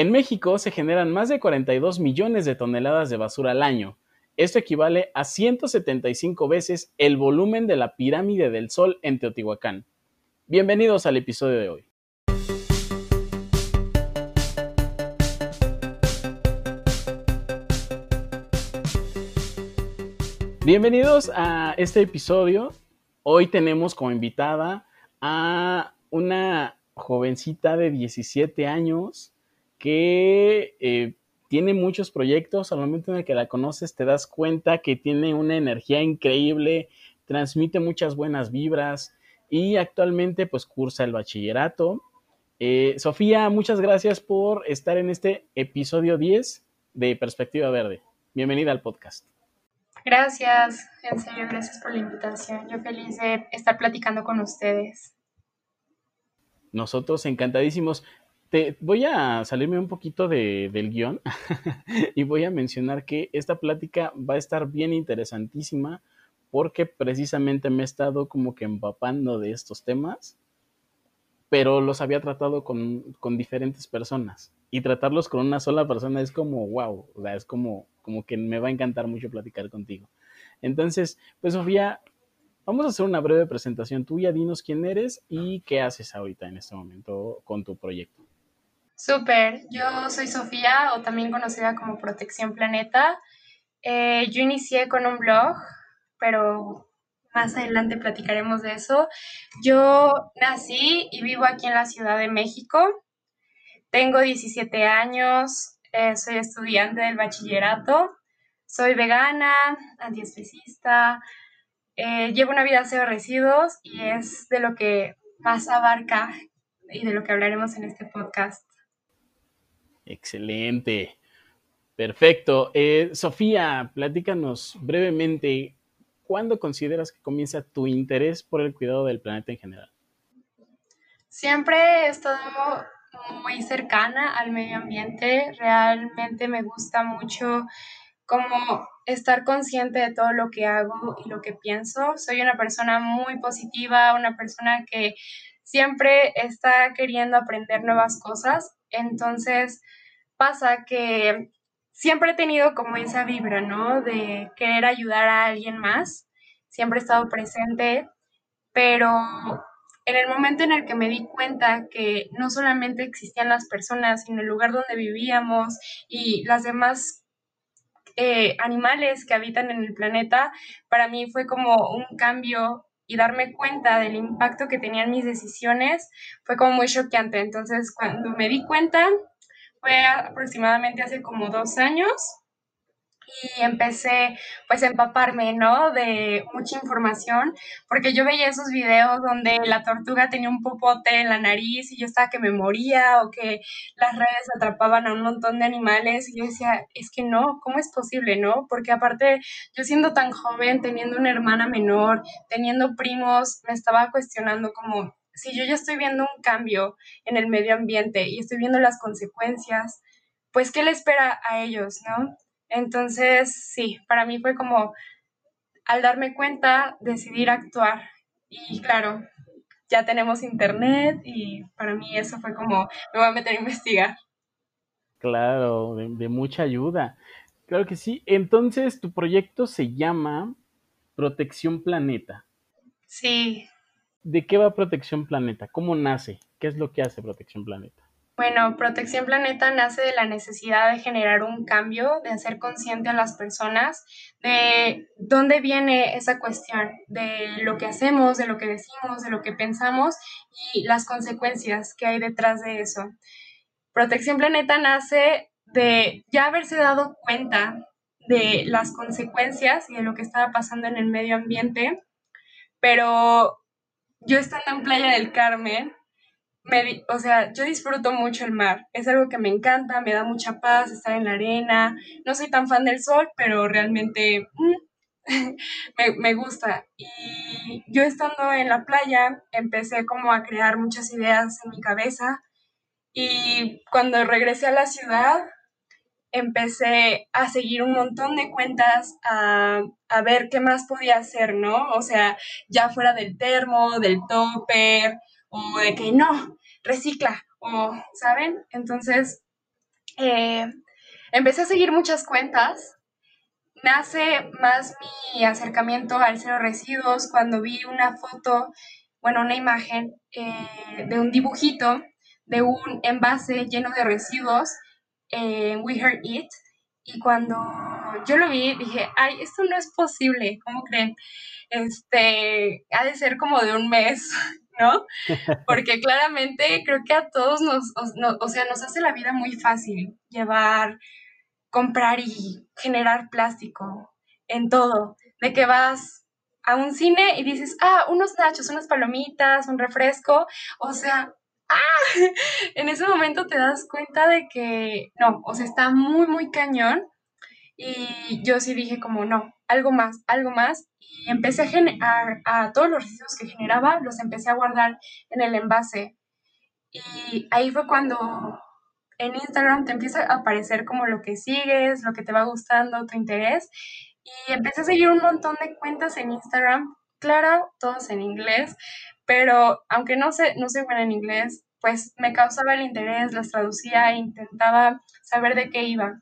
En México se generan más de 42 millones de toneladas de basura al año. Esto equivale a 175 veces el volumen de la pirámide del Sol en Teotihuacán. Bienvenidos al episodio de hoy. Bienvenidos a este episodio. Hoy tenemos como invitada a una jovencita de 17 años que eh, tiene muchos proyectos. Al momento en el que la conoces te das cuenta que tiene una energía increíble, transmite muchas buenas vibras y actualmente pues cursa el bachillerato. Eh, Sofía, muchas gracias por estar en este episodio 10 de Perspectiva Verde. Bienvenida al podcast. Gracias, en serio, gracias por la invitación. Yo feliz de estar platicando con ustedes. Nosotros encantadísimos. Te voy a salirme un poquito de, del guion y voy a mencionar que esta plática va a estar bien interesantísima porque precisamente me he estado como que empapando de estos temas, pero los había tratado con, con diferentes personas y tratarlos con una sola persona es como wow, o sea, es como, como que me va a encantar mucho platicar contigo. Entonces, pues Sofía, Vamos a hacer una breve presentación tuya. Dinos quién eres y qué haces ahorita en este momento con tu proyecto. Súper, yo soy Sofía o también conocida como Protección Planeta. Eh, yo inicié con un blog, pero más adelante platicaremos de eso. Yo nací y vivo aquí en la Ciudad de México. Tengo 17 años, eh, soy estudiante del bachillerato, soy vegana, antiespecista, eh, llevo una vida cero residuos y es de lo que más abarca y de lo que hablaremos en este podcast. Excelente. Perfecto. Eh, Sofía, platícanos brevemente, ¿cuándo consideras que comienza tu interés por el cuidado del planeta en general? Siempre he estado muy cercana al medio ambiente. Realmente me gusta mucho como estar consciente de todo lo que hago y lo que pienso. Soy una persona muy positiva, una persona que siempre está queriendo aprender nuevas cosas. Entonces pasa que siempre he tenido como esa vibra, ¿no? De querer ayudar a alguien más. Siempre he estado presente, pero en el momento en el que me di cuenta que no solamente existían las personas, sino el lugar donde vivíamos y las demás eh, animales que habitan en el planeta, para mí fue como un cambio y darme cuenta del impacto que tenían mis decisiones fue como muy choqueante. Entonces, cuando me di cuenta, fue aproximadamente hace como dos años y empecé pues a empaparme, ¿no? De mucha información, porque yo veía esos videos donde la tortuga tenía un popote en la nariz y yo estaba que me moría o que las redes atrapaban a un montón de animales y yo decía, es que no, ¿cómo es posible, no? Porque aparte yo siendo tan joven, teniendo una hermana menor, teniendo primos, me estaba cuestionando como si yo ya estoy viendo un cambio en el medio ambiente y estoy viendo las consecuencias, pues ¿qué le espera a ellos, no? Entonces, sí, para mí fue como, al darme cuenta, decidir actuar. Y claro, ya tenemos internet y para mí eso fue como, me voy a meter a investigar. Claro, de, mucha ayuda. Claro que sí. Entonces, tu proyecto se llama Protección Planeta. Sí. ¿De qué va Protección Planeta? ¿Cómo nace? ¿Qué es lo que hace Protección Planeta? Bueno, Protección Planeta nace de la necesidad de generar un cambio, de hacer consciente a las personas de dónde viene esa cuestión, de lo que hacemos, de lo que decimos, de lo que pensamos y las consecuencias que hay detrás de eso. Protección Planeta nace de ya haberse dado cuenta de las consecuencias y de lo que estaba pasando en el medio ambiente, pero yo estando en Playa del Carmen, o sea, yo disfruto mucho el mar, es algo que me encanta, me da mucha paz estar en la arena, no soy tan fan del sol, pero realmente mm, me, me, gusta. Y yo estando en la playa, empecé como a crear muchas ideas en mi cabeza. Y cuando regresé a la ciudad, empecé a seguir un montón de cuentas, a, a ver qué más podía hacer, ¿no? O sea, ya fuera del termo, del topper, o de que no, recicla, o, ¿saben? Entonces, eh, empecé a seguir muchas cuentas. Nace más mi acercamiento al cero residuos cuando vi una foto, bueno, una imagen eh, de un dibujito de un envase lleno de residuos en We Heard It. Y cuando yo lo vi, dije, ay, esto no es posible, ¿cómo creen? Este, ha de ser como de un mes, ¿no? Porque claramente creo que a todos nos, o sea, nos hace la vida muy fácil llevar, comprar y generar plástico en todo. De que vas a un cine y dices, ah, unos nachos, unas palomitas, un refresco, o sea, ¡ah! En ese momento te das cuenta de que no, o sea, está muy, muy cañón. Y yo sí dije como, no, algo más, algo más. Y empecé a, generar a todos los residuos que generaba, los empecé a guardar en el envase. Y ahí fue cuando en Instagram te empieza a aparecer como lo que sigues, lo que te va gustando, tu interés. Y empecé a seguir un montón de cuentas en Instagram, claro, todos en inglés, pero aunque no sé, no soy buena en inglés, pues me causaba el interés, las traducía e intentaba saber de qué iba.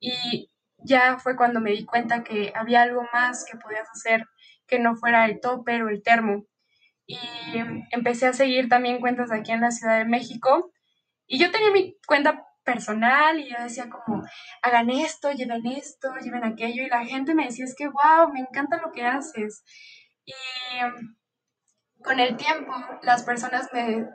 Y ya fue cuando me di cuenta que había algo más que podías hacer que no fuera el topper o el termo. Y empecé a seguir también cuentas aquí en la Ciudad de México. Y yo tenía mi cuenta personal y yo decía como, hagan esto, lleven esto, lleven aquello. Y la gente me decía, es que, wow, me encanta lo que haces. Y con el tiempo, las personas me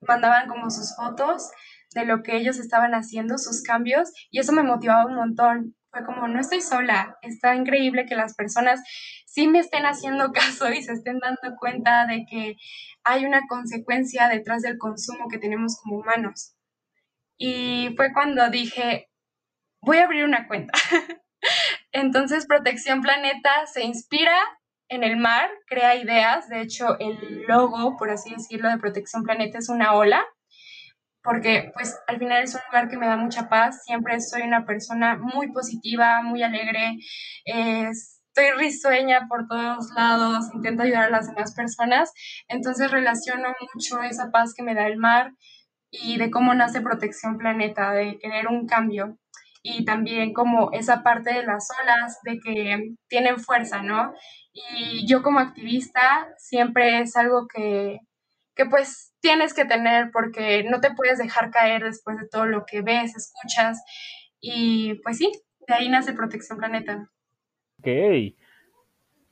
mandaban como sus fotos de lo que ellos estaban haciendo, sus cambios, y eso me motivaba un montón. Fue como, no estoy sola, está increíble que las personas sí me estén haciendo caso y se estén dando cuenta de que hay una consecuencia detrás del consumo que tenemos como humanos. Y fue cuando dije, voy a abrir una cuenta. Entonces, Protección Planeta se inspira en el mar, crea ideas. De hecho, el logo, por así decirlo, de Protección Planeta es una ola, porque pues al final es un lugar que me da mucha paz. Siempre soy una persona muy positiva, muy alegre. estoy risueña por todos lados, intento ayudar a las demás personas. Entonces relaciono mucho esa paz que me da el mar y de cómo nace Protección Planeta, de querer un cambio y también como esa parte de las olas, de que tienen fuerza, ¿no? Y yo como activista siempre es algo que, que pues tienes que tener porque no te puedes dejar caer después de todo lo que ves, escuchas. Y pues sí, de ahí nace Protección Planeta. Ok.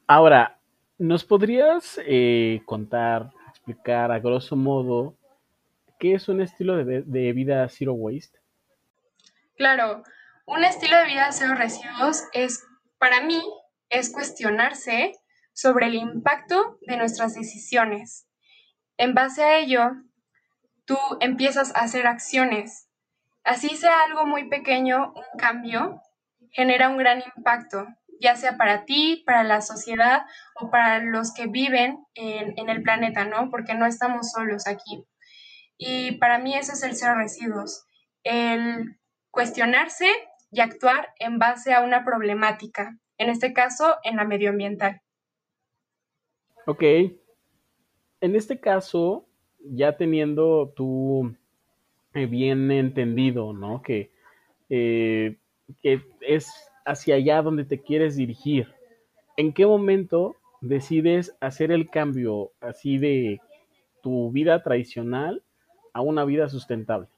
Ahora, ¿nos podrías eh, contar, explicar a grosso modo qué es un estilo de, de vida zero waste? Claro, un estilo de vida cero residuos es, para mí, es cuestionarse sobre el impacto de nuestras decisiones. En base a ello, tú empiezas a hacer acciones. Así sea algo muy pequeño, un cambio genera un gran impacto, ya sea para ti, para la sociedad o para los que viven en, el planeta, ¿no? Porque no estamos solos aquí. Y para mí eso es el cero residuos, el cuestionarse y actuar en base a una problemática, en este caso en la medioambiental. Ok. En este caso, ya teniendo tú eh, bien entendido, ¿no? Que, eh, que es hacia allá donde te quieres dirigir. ¿En qué momento decides hacer el cambio así de tu vida tradicional a una vida sustentable?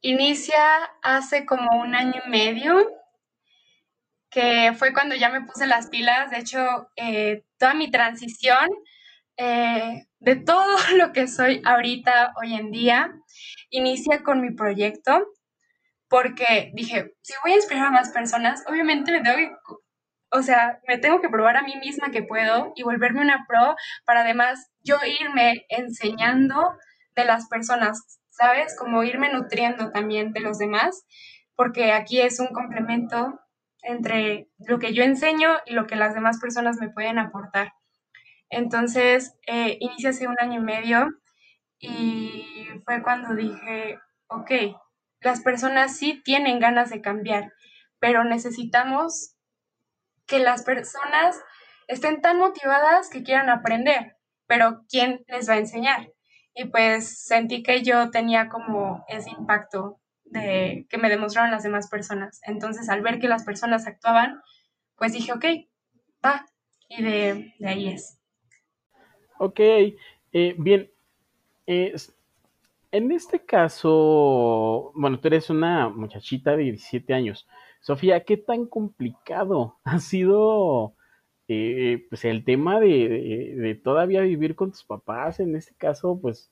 Inicia hace como un año y medio que fue cuando ya me puse las pilas. De hecho, eh, toda mi transición eh, de todo lo que soy ahorita, hoy en día, inicia con mi proyecto, porque dije, si voy a inspirar a más personas, obviamente me tengo que, o sea, me tengo que probar a mí misma que puedo y volverme una pro para además yo irme enseñando de las personas, ¿sabes? Como irme nutriendo también de los demás, porque aquí es un complemento entre lo que yo enseño y lo que las demás personas me pueden aportar. Entonces, eh, inicié hace un año y medio y fue cuando dije, ok, las personas sí tienen ganas de cambiar, pero necesitamos que las personas estén tan motivadas que quieran aprender, pero ¿quién les va a enseñar? Y pues sentí que yo tenía como ese impacto de que me demostraron las demás personas. Entonces, al ver que las personas actuaban, pues dije, ok, va, y de, ahí es. Ok, eh, bien. en este caso, bueno, tú eres una muchachita de 17 años. Sofía, ¿qué tan complicado ha sido eh, pues el tema de, todavía vivir con tus papás? En este caso, pues,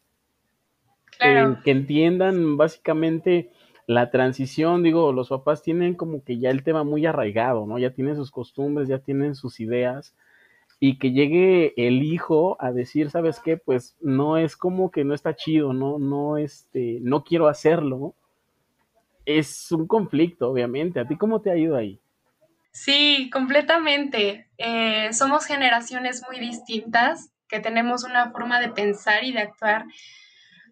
que entiendan básicamente la transición, digo, los papás tienen como que ya el tema muy arraigado, ¿no? Ya tienen sus costumbres, ya tienen sus ideas y que llegue el hijo a decir, ¿sabes qué? Pues no es como que no está chido, no, no, este, no quiero hacerlo. Es un conflicto, obviamente. ¿A ti cómo te ha ido ahí? Sí, completamente. Eh, somos generaciones muy distintas, que tenemos una forma de pensar y de actuar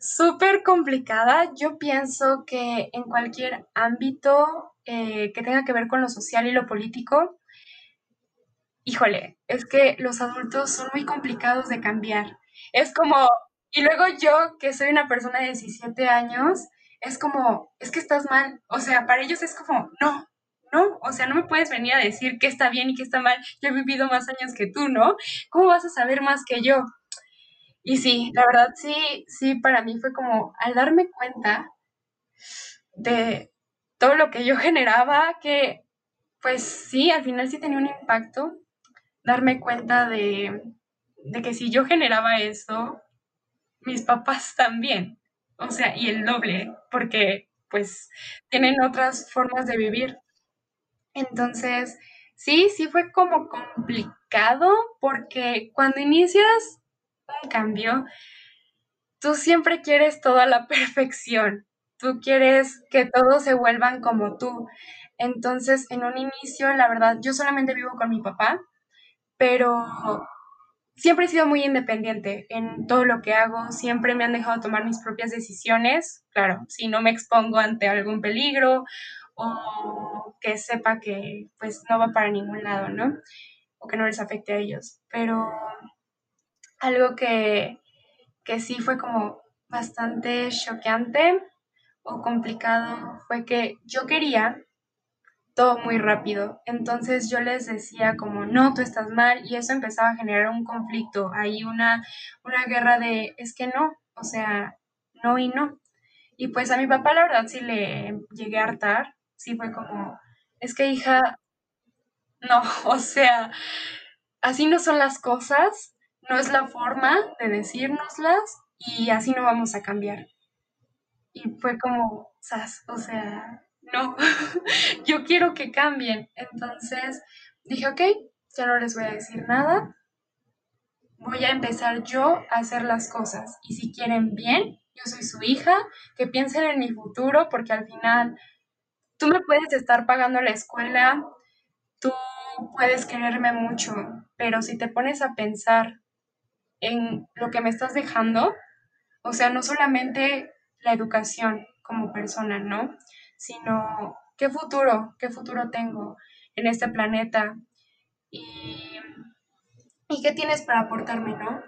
súper complicada. Yo pienso que en cualquier ámbito eh, que tenga que ver con lo social y lo político, híjole, es que los adultos son muy complicados de cambiar. Es como, y luego yo, que soy una persona de 17 años, es como, es que estás mal. O sea, para ellos es como, no, no, o sea, no me puedes venir a decir qué está bien y qué está mal. Yo he vivido más años que tú, ¿no? ¿Cómo vas a saber más que yo? Y sí, la verdad sí, sí, para mí fue como al darme cuenta de todo lo que yo generaba, que pues sí, al final sí tenía un impacto, darme cuenta de, de que si yo generaba eso, mis papás también, o sea, y el doble, porque pues tienen otras formas de vivir. Entonces, sí, sí fue como complicado porque cuando inicias un cambio, tú siempre quieres todo a la perfección, tú quieres que todos se vuelvan como tú. Entonces, en un inicio, la verdad, yo solamente vivo con mi papá, pero siempre he sido muy independiente en todo lo que hago, siempre me han dejado tomar mis propias decisiones, claro, si no me expongo ante algún peligro o que sepa que pues no va para ningún lado, ¿no? O que no les afecte a ellos. Pero algo que, que sí fue como bastante choqueante o complicado fue que yo quería todo muy rápido. Entonces yo les decía como, no, tú estás mal, y eso empezaba a generar un conflicto, ahí una, una guerra de, es que no, o sea, no y no. Y pues a mi papá la verdad sí le llegué a hartar, sí fue como, es que hija, no, o sea, así no son las cosas, no es la forma de decírnoslas y así no vamos a cambiar. Y fue como, o sea, no, yo quiero que cambien. Entonces dije, ok, ya no les voy a decir nada, voy a empezar yo a hacer las cosas. Y si quieren bien, yo soy su hija, que piensen en mi futuro, porque al final tú me puedes estar pagando la escuela, tú puedes quererme mucho, pero si te pones a pensar en lo que me estás dejando, o sea, no solamente la educación como persona, ¿no? Sino qué futuro, qué futuro tengo en este planeta y, y qué tienes para aportarme, ¿no?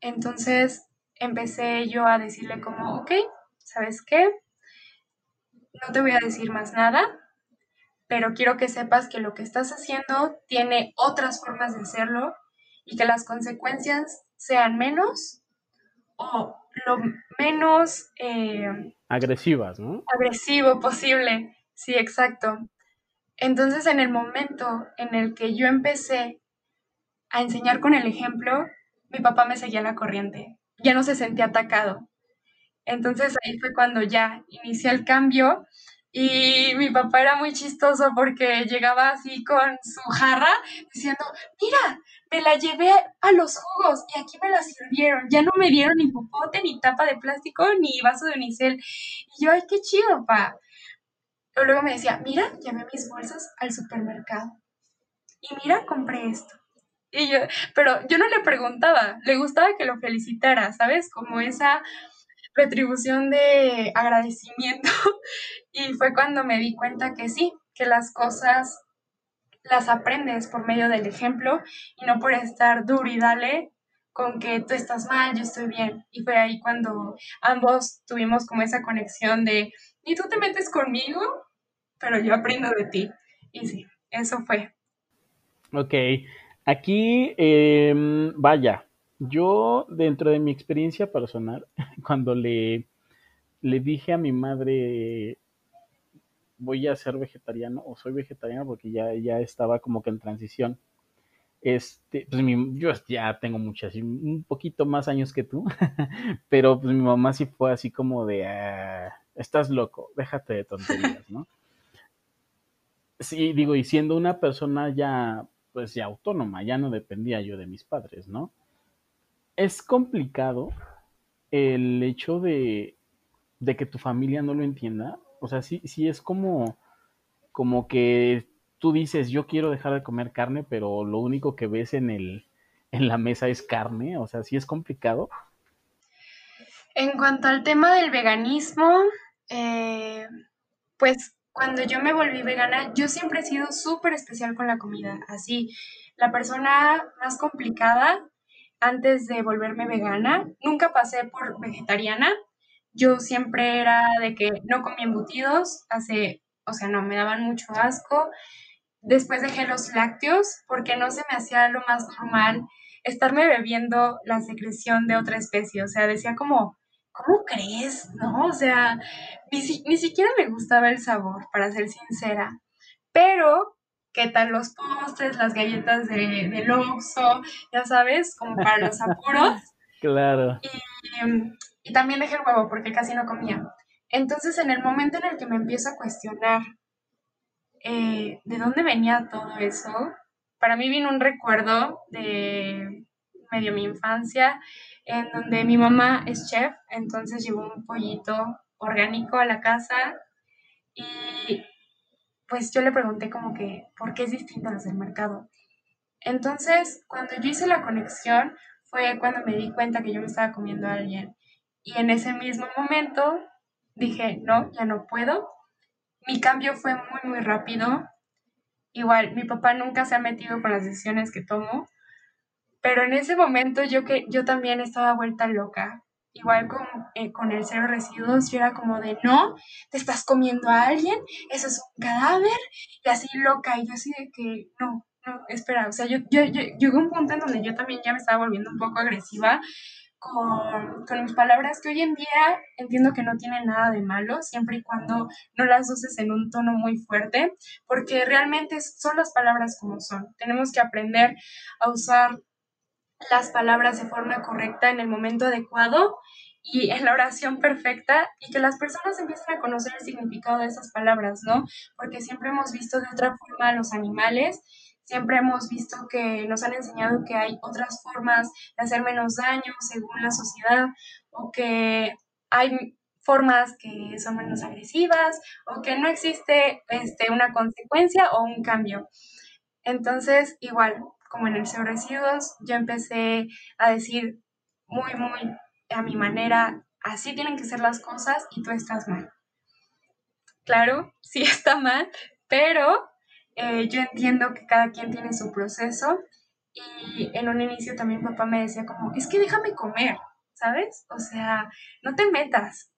Entonces empecé yo a decirle como, ok, ¿sabes qué? No te voy a decir más nada, pero quiero que sepas que lo que estás haciendo tiene otras formas de hacerlo y que las consecuencias sean menos o lo menos eh, agresivas, ¿no? Agresivo posible, sí, exacto. Entonces, en el momento en el que yo empecé a enseñar con el ejemplo, mi papá me seguía la corriente, ya no se sentía atacado. Entonces ahí fue cuando ya inicié el cambio y mi papá era muy chistoso porque llegaba así con su jarra diciendo, mira, me la llevé a los jugos y aquí me la sirvieron. Ya no me dieron ni popote, ni tapa de plástico, ni vaso de unicel. Y yo, ay, qué chido, pa. luego me decía, mira, llamé mis bolsas al supermercado. Y mira, compré esto. Y yo, pero yo no le preguntaba, le gustaba que lo felicitara, ¿sabes? Como esa retribución de agradecimiento y fue cuando me di cuenta que sí, que las cosas las aprendes por medio del ejemplo y no por estar duro y dale con que tú estás mal, yo estoy bien. Y fue ahí cuando ambos tuvimos como esa conexión de ni tú te metes conmigo, pero yo aprendo de ti. Y sí, eso fue. Ok, aquí, em, vaya, yo dentro de mi experiencia personal, cuando le, le dije a mi madre, voy a ser vegetariano o soy vegetariano porque ya, ya estaba como que en transición. Este, pues mi, yo ya tengo muchas, un poquito más años que tú, pero pues mi mamá sí fue así como de, ah, estás loco, déjate de tonterías, ¿no? Sí, digo, y siendo una persona ya, pues ya autónoma, ya no dependía yo de mis padres, ¿no? Es complicado el hecho de, de que tu familia no lo entienda, o sea, sí, sí es como, como que tú dices, yo quiero dejar de comer carne, pero lo único que ves en, el, en la mesa es carne, o sea, sí es complicado. En cuanto al tema del veganismo, eh, pues cuando yo me volví vegana, yo siempre he sido súper especial con la comida. Así, la persona más complicada antes de volverme vegana, nunca pasé por vegetariana. Yo siempre era de que no comía embutidos, hace, o sea, no, me daban mucho asco. Después dejé los lácteos porque no se me hacía lo más normal estarme bebiendo la secreción de otra especie. O sea, decía como, ¿cómo crees? ¿No? O sea, ni, siquiera me gustaba el sabor, para ser sincera. Pero, ¿qué tal los postres, las galletas de, del Oxxo? Ya sabes, como para los apuros. claro. Y, y también dejé el huevo porque casi no comía. Entonces, en el momento en el que me empiezo a cuestionar eh, de dónde venía todo eso, para mí vino un recuerdo de medio mi infancia en donde mi mamá es chef, entonces llevó un pollito orgánico a la casa y pues yo le pregunté como que, ¿por qué es distinto a los del mercado? Entonces, cuando yo hice la conexión, fue cuando me di cuenta que yo me estaba comiendo a alguien. Y en ese mismo momento dije, no, ya no puedo. Mi cambio fue muy, muy rápido. Igual, mi papá nunca se ha metido con las decisiones que tomo, pero en ese momento yo, que, yo también estaba vuelta loca. Igual con, eh, con el cero residuos, yo era como de, no, te estás comiendo a alguien, eso es un cadáver, y así loca, y yo así de que, no, no, espera, o sea, yo, yo, yo llegué a un punto en donde yo también ya me estaba volviendo un poco agresiva con, con, mis palabras, que hoy en día entiendo que no tienen nada de malo, siempre y cuando no las uses en un tono muy fuerte, porque realmente son las palabras como son. Tenemos que aprender a usar las palabras de forma correcta en el momento adecuado y en la oración perfecta y que las personas empiecen a conocer el significado de esas palabras, ¿no? Porque siempre hemos visto de otra forma a los animales, siempre hemos visto que nos han enseñado que hay otras formas de hacer menos daño según la sociedad o que hay formas que son menos agresivas o que no existe este, una consecuencia o un cambio. Entonces, igual, como en el residuos, yo empecé a decir muy, muy a mi manera, así tienen que ser las cosas y tú estás mal. Claro, sí está mal, pero eh, yo entiendo que cada quien tiene su proceso y en un inicio también papá me decía como, es que déjame comer, ¿sabes? O sea, no te metas,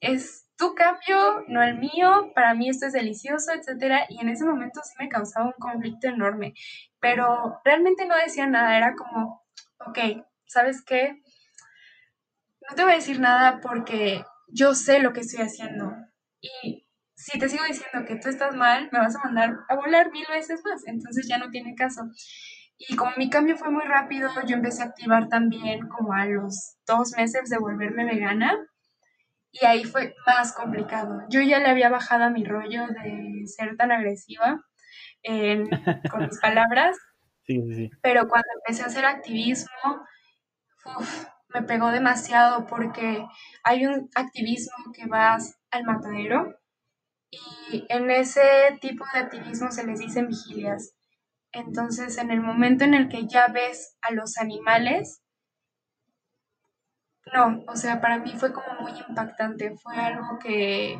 es tu cambio, no el mío, para mí esto es delicioso, etcétera, y en ese momento sí me causaba un conflicto enorme, pero realmente no decía nada, era como, ok, ¿sabes qué? No te voy a decir nada porque yo sé lo que estoy haciendo y si te sigo diciendo que tú estás mal, me vas a mandar a volar mil veces más, entonces ya no tiene caso. Y como mi cambio fue muy rápido, yo empecé a activar también como a los dos meses de volverme vegana y ahí fue más complicado. Yo ya le había bajado a mi rollo de ser tan agresiva con mis palabras, sí, sí. pero cuando empecé a hacer activismo, me pegó demasiado porque hay un activismo que vas al matadero y en ese tipo de activismo se les dicen vigilias. Entonces, en el momento en el que ya ves a los animales, no, o sea, para mí fue como muy impactante, fue algo que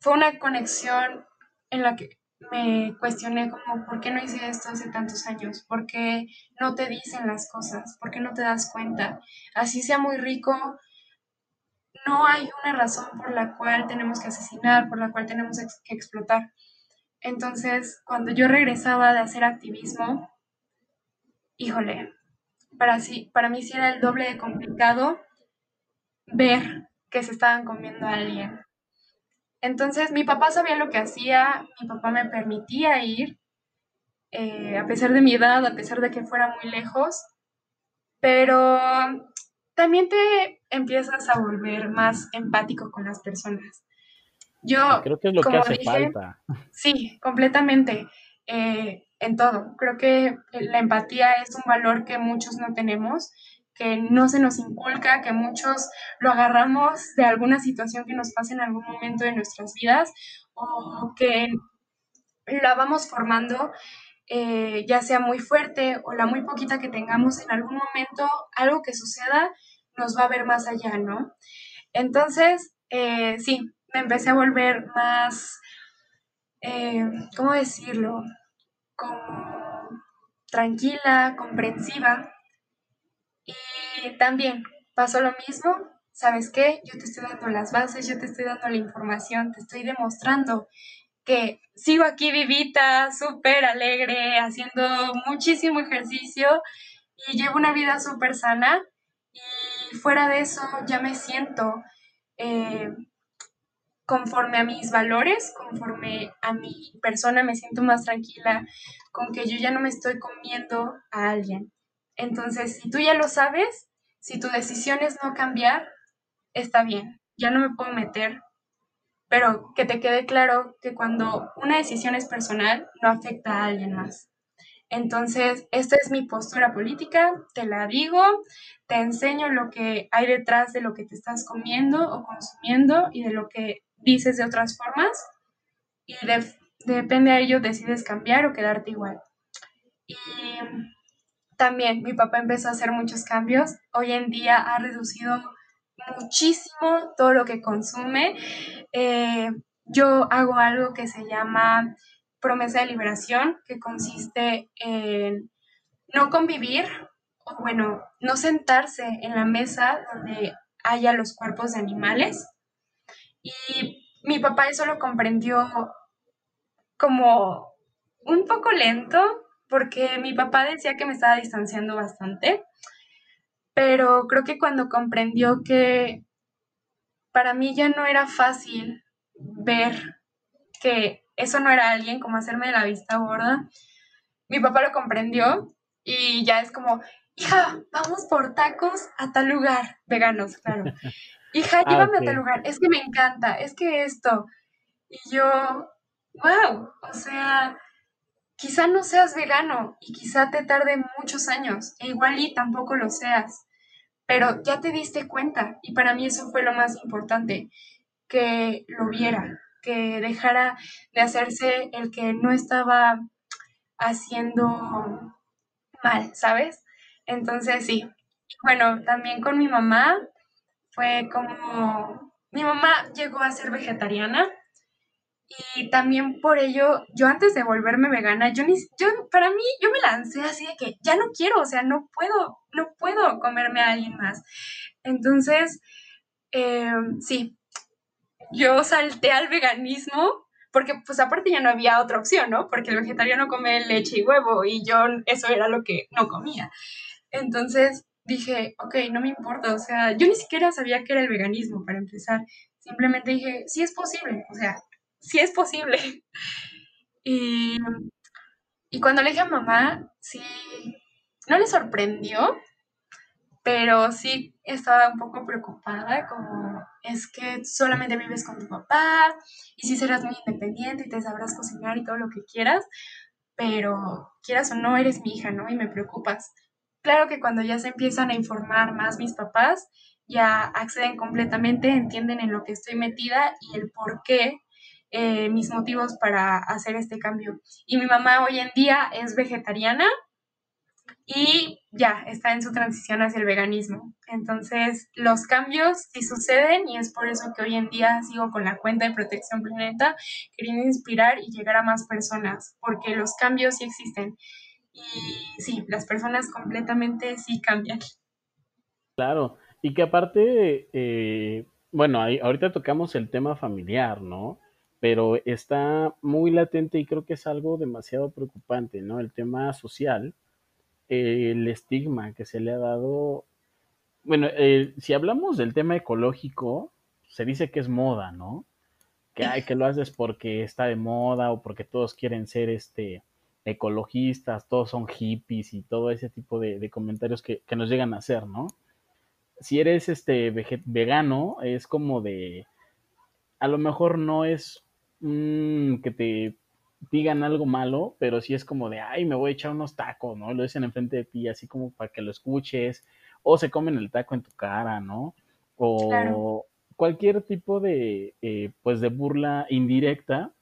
fue una conexión en la que me cuestioné como, ¿por qué no hice esto hace tantos años? ¿Por qué no te dicen las cosas? ¿Por qué no te das cuenta? Así sea muy rico, no hay una razón por la cual tenemos que asesinar, por la cual tenemos que explotar. Entonces, cuando yo regresaba de hacer activismo, híjole, para, sí, para mí sí era el doble de complicado ver que se estaban comiendo a alguien. Entonces, mi papá sabía lo que hacía, mi papá me permitía ir, eh, a pesar de mi edad, a pesar de que fuera muy lejos, pero también te empiezas a volver más empático con las personas. Yo creo que es lo que hace falta. Sí, completamente. Eh, en todo. Creo que la empatía es un valor que muchos no tenemos, que no se nos inculca, que muchos lo agarramos de alguna situación que nos pase en algún momento de nuestras vidas o que la vamos formando, eh, ya sea muy fuerte o la muy poquita que tengamos en algún momento, algo que suceda nos va a ver más allá, ¿no? Entonces, eh, sí, me empecé a volver más, eh, ¿cómo decirlo? Como tranquila, comprensiva. También pasó lo mismo, ¿sabes qué? Yo te estoy dando las bases, yo te estoy dando la información, te estoy demostrando que sigo aquí vivita, súper alegre, haciendo muchísimo ejercicio y llevo una vida súper sana. Y fuera de eso ya me siento eh, conforme a mis valores, conforme a mi persona, me siento más tranquila con que yo ya no me estoy comiendo a alguien. Entonces, si tú ya lo sabes, si tu decisión es no cambiar, está bien, ya no me puedo meter, pero que te quede claro que cuando una decisión es personal, no afecta a alguien más. Entonces, esta es mi postura política, te la digo, te enseño lo que hay detrás de lo que te estás comiendo o consumiendo y de lo que dices de otras formas y depende de ello decides cambiar o quedarte igual. Y también mi papá empezó a hacer muchos cambios. Hoy en día ha reducido muchísimo todo lo que consume. Eh, yo hago algo que se llama promesa de liberación, que consiste en no convivir, o bueno, no sentarse en la mesa donde haya los cuerpos de animales, y mi papá eso lo comprendió como un poco lento, porque mi papá decía que me estaba distanciando bastante, pero creo que cuando comprendió que para mí ya no era fácil ver que eso no era alguien, como hacerme de la vista gorda, mi papá lo comprendió y ya es como, hija, vamos por tacos a tal lugar, veganos, claro. hija, ah, llévame a tal lugar, es que me encanta, es que esto. Y yo, wow, o sea, quizá no seas vegano y quizá te tarde muchos años, e igual y tampoco lo seas, pero ya te diste cuenta y para mí eso fue lo más importante, que lo viera, que dejara de hacerse el que no estaba haciendo mal, ¿sabes? Entonces sí. Bueno, también con mi mamá, fue como, mi mamá llegó a ser vegetariana y también por ello, yo antes de volverme vegana, yo ni, yo, para mí, yo me lancé así de que ya no quiero, o sea, no puedo, no puedo comerme a alguien más. Entonces, em, sí, yo salté al veganismo porque pues aparte ya no había otra opción, ¿no? Porque el vegetariano come leche y huevo y yo eso era lo que no comía. Entonces, dije, ok, no me importa, o sea, yo ni siquiera sabía qué era el veganismo para empezar. Simplemente dije, sí es posible, o sea, sí es posible. Y, y cuando le dije a mamá, sí, no le sorprendió, pero sí estaba un poco preocupada, como es que solamente vives con tu papá y sí serás muy independiente y te sabrás cocinar y todo lo que quieras, pero quieras o no, eres mi hija, ¿no? Y me preocupas. Claro que cuando ya se empiezan a informar más mis papás, ya acceden completamente, entienden en lo que estoy metida y el por qué, eh, mis motivos para hacer este cambio. Y mi mamá hoy en día es vegetariana y ya está en su transición hacia el veganismo. Entonces, los cambios sí suceden y es por eso que hoy en día sigo con la cuenta de Protección Planeta, queriendo inspirar y llegar a más personas, porque los cambios sí existen. Y sí, las personas completamente sí cambian. Claro, y que aparte, eh, bueno, ahí, ahorita tocamos el tema familiar, ¿no? Pero está muy latente y creo que es algo demasiado preocupante, ¿no? El tema social, el estigma que se le ha dado. Bueno, eh, si hablamos del tema ecológico, se dice que es moda, ¿no? Que hay que lo haces porque está de moda o porque todos quieren ser este ecologistas, todos son hippies y todo ese tipo de, de comentarios que, que nos llegan a hacer, ¿no? si eres este vegano, es como de, a lo mejor no es mm, que te digan algo malo, pero sí es como de, ay, me voy a echar unos tacos, ¿no? Lo dicen enfrente de ti, así como para que lo escuches, o se comen el taco en tu cara, ¿no? Claro, O cualquier tipo de, eh, pues, de burla indirecta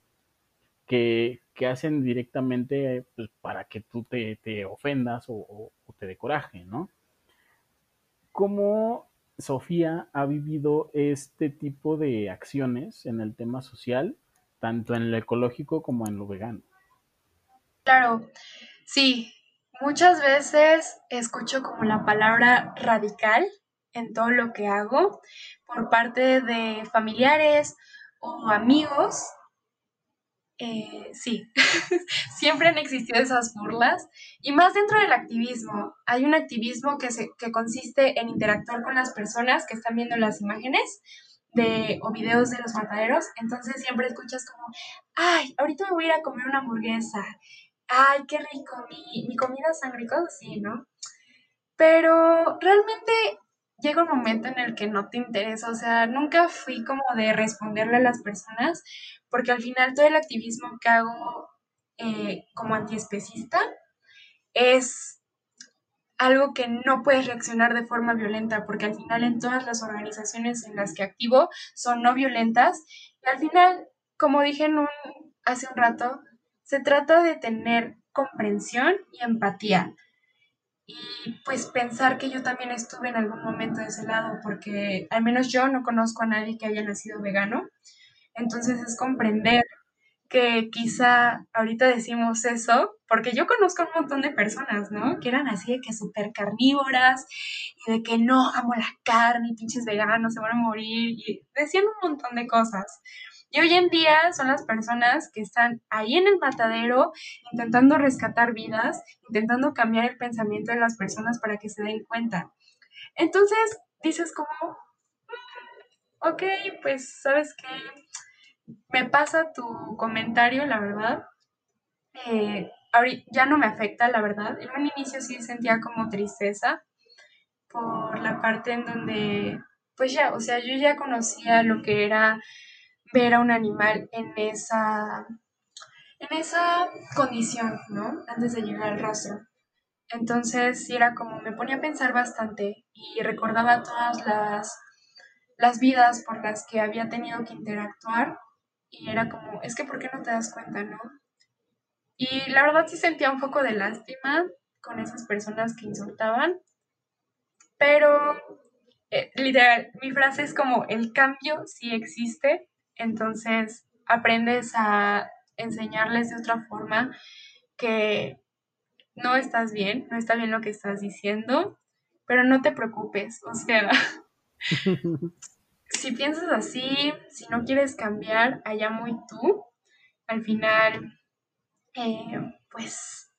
que, que hacen directamente pues, para que tú te, te ofendas o, o, o te dé coraje, ¿no? ¿Cómo Sofía ha vivido este tipo de acciones en el tema social, tanto en lo ecológico como en lo vegano? claro. Sí, muchas veces escucho como la palabra radical en todo lo que hago por parte de familiares o amigos Eh, sí, siempre han existido esas burlas y más dentro del activismo. Hay un activismo que, se, que consiste en interactuar con las personas que están viendo las imágenes de, o videos de los mataderos. Entonces siempre escuchas como, ay, ahorita me voy a ir a comer una hamburguesa. Ay, qué rico, mi, mi comida sangre y cosas así, ¿no? Pero realmente llega un momento en el que no te interesa, o sea, nunca fui como de responderle a las personas, porque al final todo el activismo que hago eh, como antiespecista es algo que no puedes reaccionar de forma violenta, porque al final en todas las organizaciones en las que activo son no violentas, y al final, como dije hace un rato, se trata de tener comprensión y empatía y pues pensar que yo también estuve en algún momento de ese lado, porque al menos yo no conozco a nadie que haya nacido vegano. Entonces es comprender que quizá ahorita decimos eso, porque yo conozco un montón de personas, ¿no? Que eran así de que súper carnívoras y de que no, amo la carne pinches veganos, se van a morir y decían un montón de cosas. Y hoy en día son las personas que están ahí en el matadero intentando rescatar vidas, intentando cambiar el pensamiento de las personas para que se den cuenta. Entonces dices como, ok, pues sabes que me pasa tu comentario, la verdad. Eh, ya no me afecta, la verdad. En un inicio sí sentía como tristeza por la parte en donde, pues ya, o sea, yo ya conocía lo que era ver a un animal en esa, en esa condición, ¿no? Antes de llegar al rastro. Entonces, era como, me ponía a pensar bastante y recordaba todas las, las vidas por las que había tenido que interactuar y era como, es que ¿por qué no te das cuenta, no? Y la verdad sí sentía un poco de lástima con esas personas que insultaban, pero eh, literal, mi frase es como, el cambio sí existe, entonces aprendes a enseñarles de otra forma que no estás bien, no está bien lo que estás diciendo, pero no te preocupes, o sea, si piensas así, si no quieres cambiar, allá muy tú, al final, eh, pues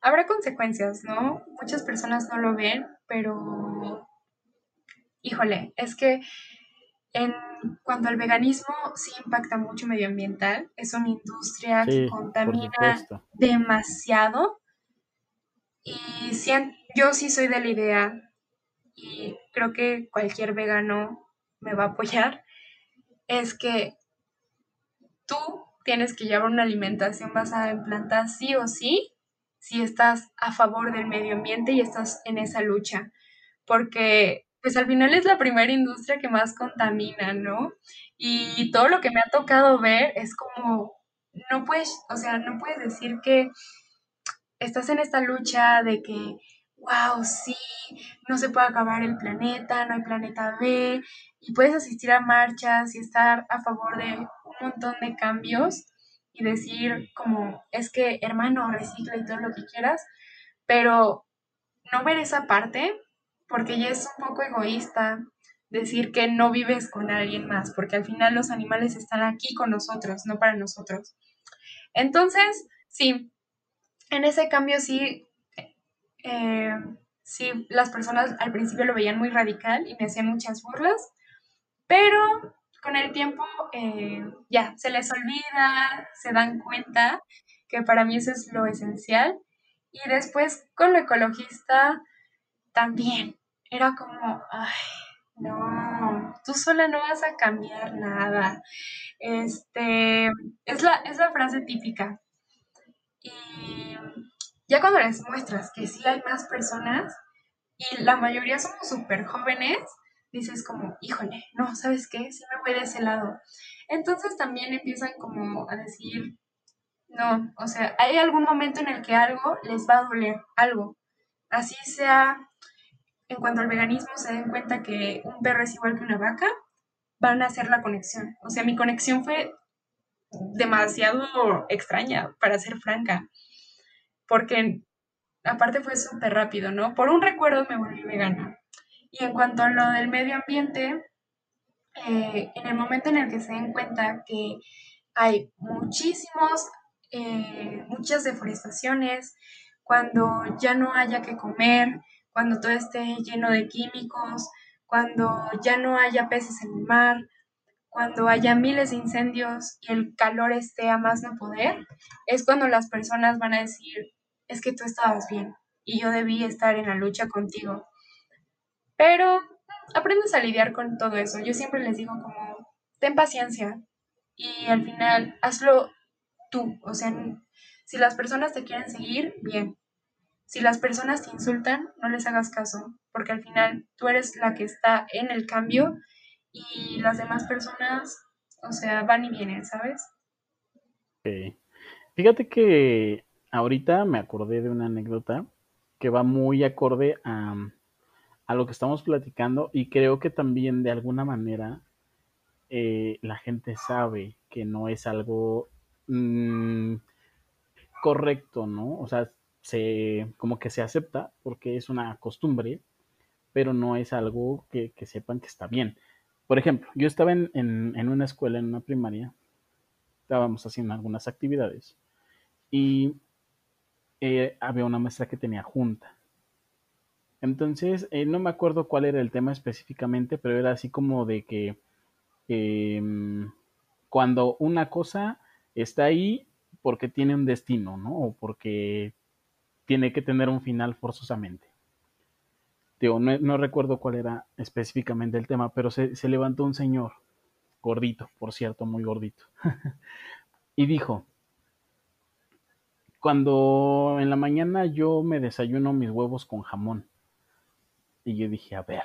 habrá consecuencias, ¿no? Muchas personas no lo ven, pero híjole, es que en cuanto al veganismo sí impacta mucho medioambiental, es una industria que Sí, contamina demasiado y sí, yo sí soy de la idea y creo que cualquier vegano me va a apoyar, es que tú tienes que llevar una alimentación basada en plantas sí o sí, si estás a favor del medio ambiente y estás en esa lucha, porque pues al final es la primera industria que más contamina, ¿no? Y todo lo que me ha tocado ver es como, no puedes, o sea, no puedes decir que estás en esta lucha de que, wow, sí, no se puede acabar el planeta, no hay planeta B, y puedes asistir a marchas y estar a favor de un montón de cambios y decir como, es que hermano, recicla y todo lo que quieras, pero no ver esa parte, porque ya es un poco egoísta decir que no vives con alguien más, porque al final los animales están aquí con nosotros, no para nosotros. Entonces, sí, en ese cambio sí, eh, sí, las personas al principio lo veían muy radical y me hacían muchas burlas, pero con el tiempo eh, ya se les olvida, se dan cuenta que para mí eso es lo esencial. Y después con lo ecologista también era como, ay, no, tú sola no vas a cambiar nada. Este, es la, es la frase típica. Y ya cuando les muestras que sí hay más personas, y la mayoría somos súper jóvenes, dices como, híjole, no, ¿sabes qué? Sí me voy de ese lado. Entonces también empiezan como a decir, no, o sea, hay algún momento en el que algo les va a doler, algo. Así sea, en cuanto al veganismo se den cuenta que un perro es igual que una vaca, van a hacer la conexión. O sea, mi conexión fue demasiado extraña, para ser franca, porque aparte fue súper rápido, ¿no? Por un recuerdo me volví vegana. Y en cuanto a lo del medio ambiente, eh, en el momento en el que se den cuenta que hay muchísimos, eh, muchas deforestaciones, cuando ya no haya que comer, cuando todo esté lleno de químicos, cuando ya no haya peces en el mar, cuando haya miles de incendios y el calor esté a más no poder, es cuando las personas van a decir, es que tú estabas bien y yo debí estar en la lucha contigo. Pero aprendes a lidiar con todo eso. Yo siempre les digo como, ten paciencia y al final hazlo tú. O sea, si las personas te quieren seguir, bien. Si las personas te insultan, no les hagas caso, porque al final tú eres la que está en el cambio y las demás personas, o sea, van y vienen, ¿sabes? Fíjate que ahorita me acordé de una anécdota que va muy acorde a, a lo que estamos platicando y creo que también de alguna manera eh, la gente sabe que no es algo mm, correcto, ¿no? O sea, se, como que se acepta porque es una costumbre, pero no es algo que, sepan que está bien. Por ejemplo, yo estaba en, en, una escuela, en una primaria, estábamos haciendo algunas actividades y eh, había una maestra que tenía junta entonces, eh, no me acuerdo cuál era el tema específicamente, pero era así como de que em, cuando una cosa está ahí porque tiene un destino, ¿no? O porque tiene que tener un final forzosamente. Digo, no, recuerdo cuál era específicamente el tema, pero se, se levantó un señor, gordito, por cierto, muy gordito, y dijo, cuando en la mañana yo me desayuno mis huevos con jamón, y yo dije, a ver,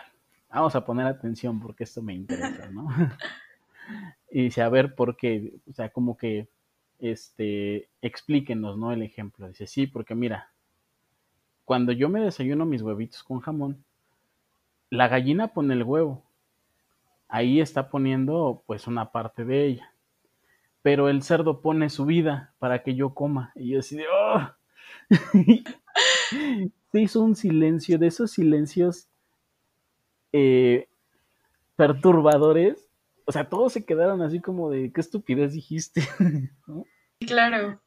vamos a poner atención porque esto me interesa, ¿no? y dice, a ver, ¿por qué? O sea, como que, este, explíquenos, ¿no? El ejemplo. Dice, sí, porque mira, cuando yo me desayuno mis huevitos con jamón, la gallina pone el huevo. Ahí está poniendo, pues, una parte de ella. Pero el cerdo pone su vida para que yo coma. Y yo así ¡oh! se hizo un silencio, de esos silencios eh, perturbadores. O sea, todos se quedaron así como de, ¿qué estupidez dijiste? Claro.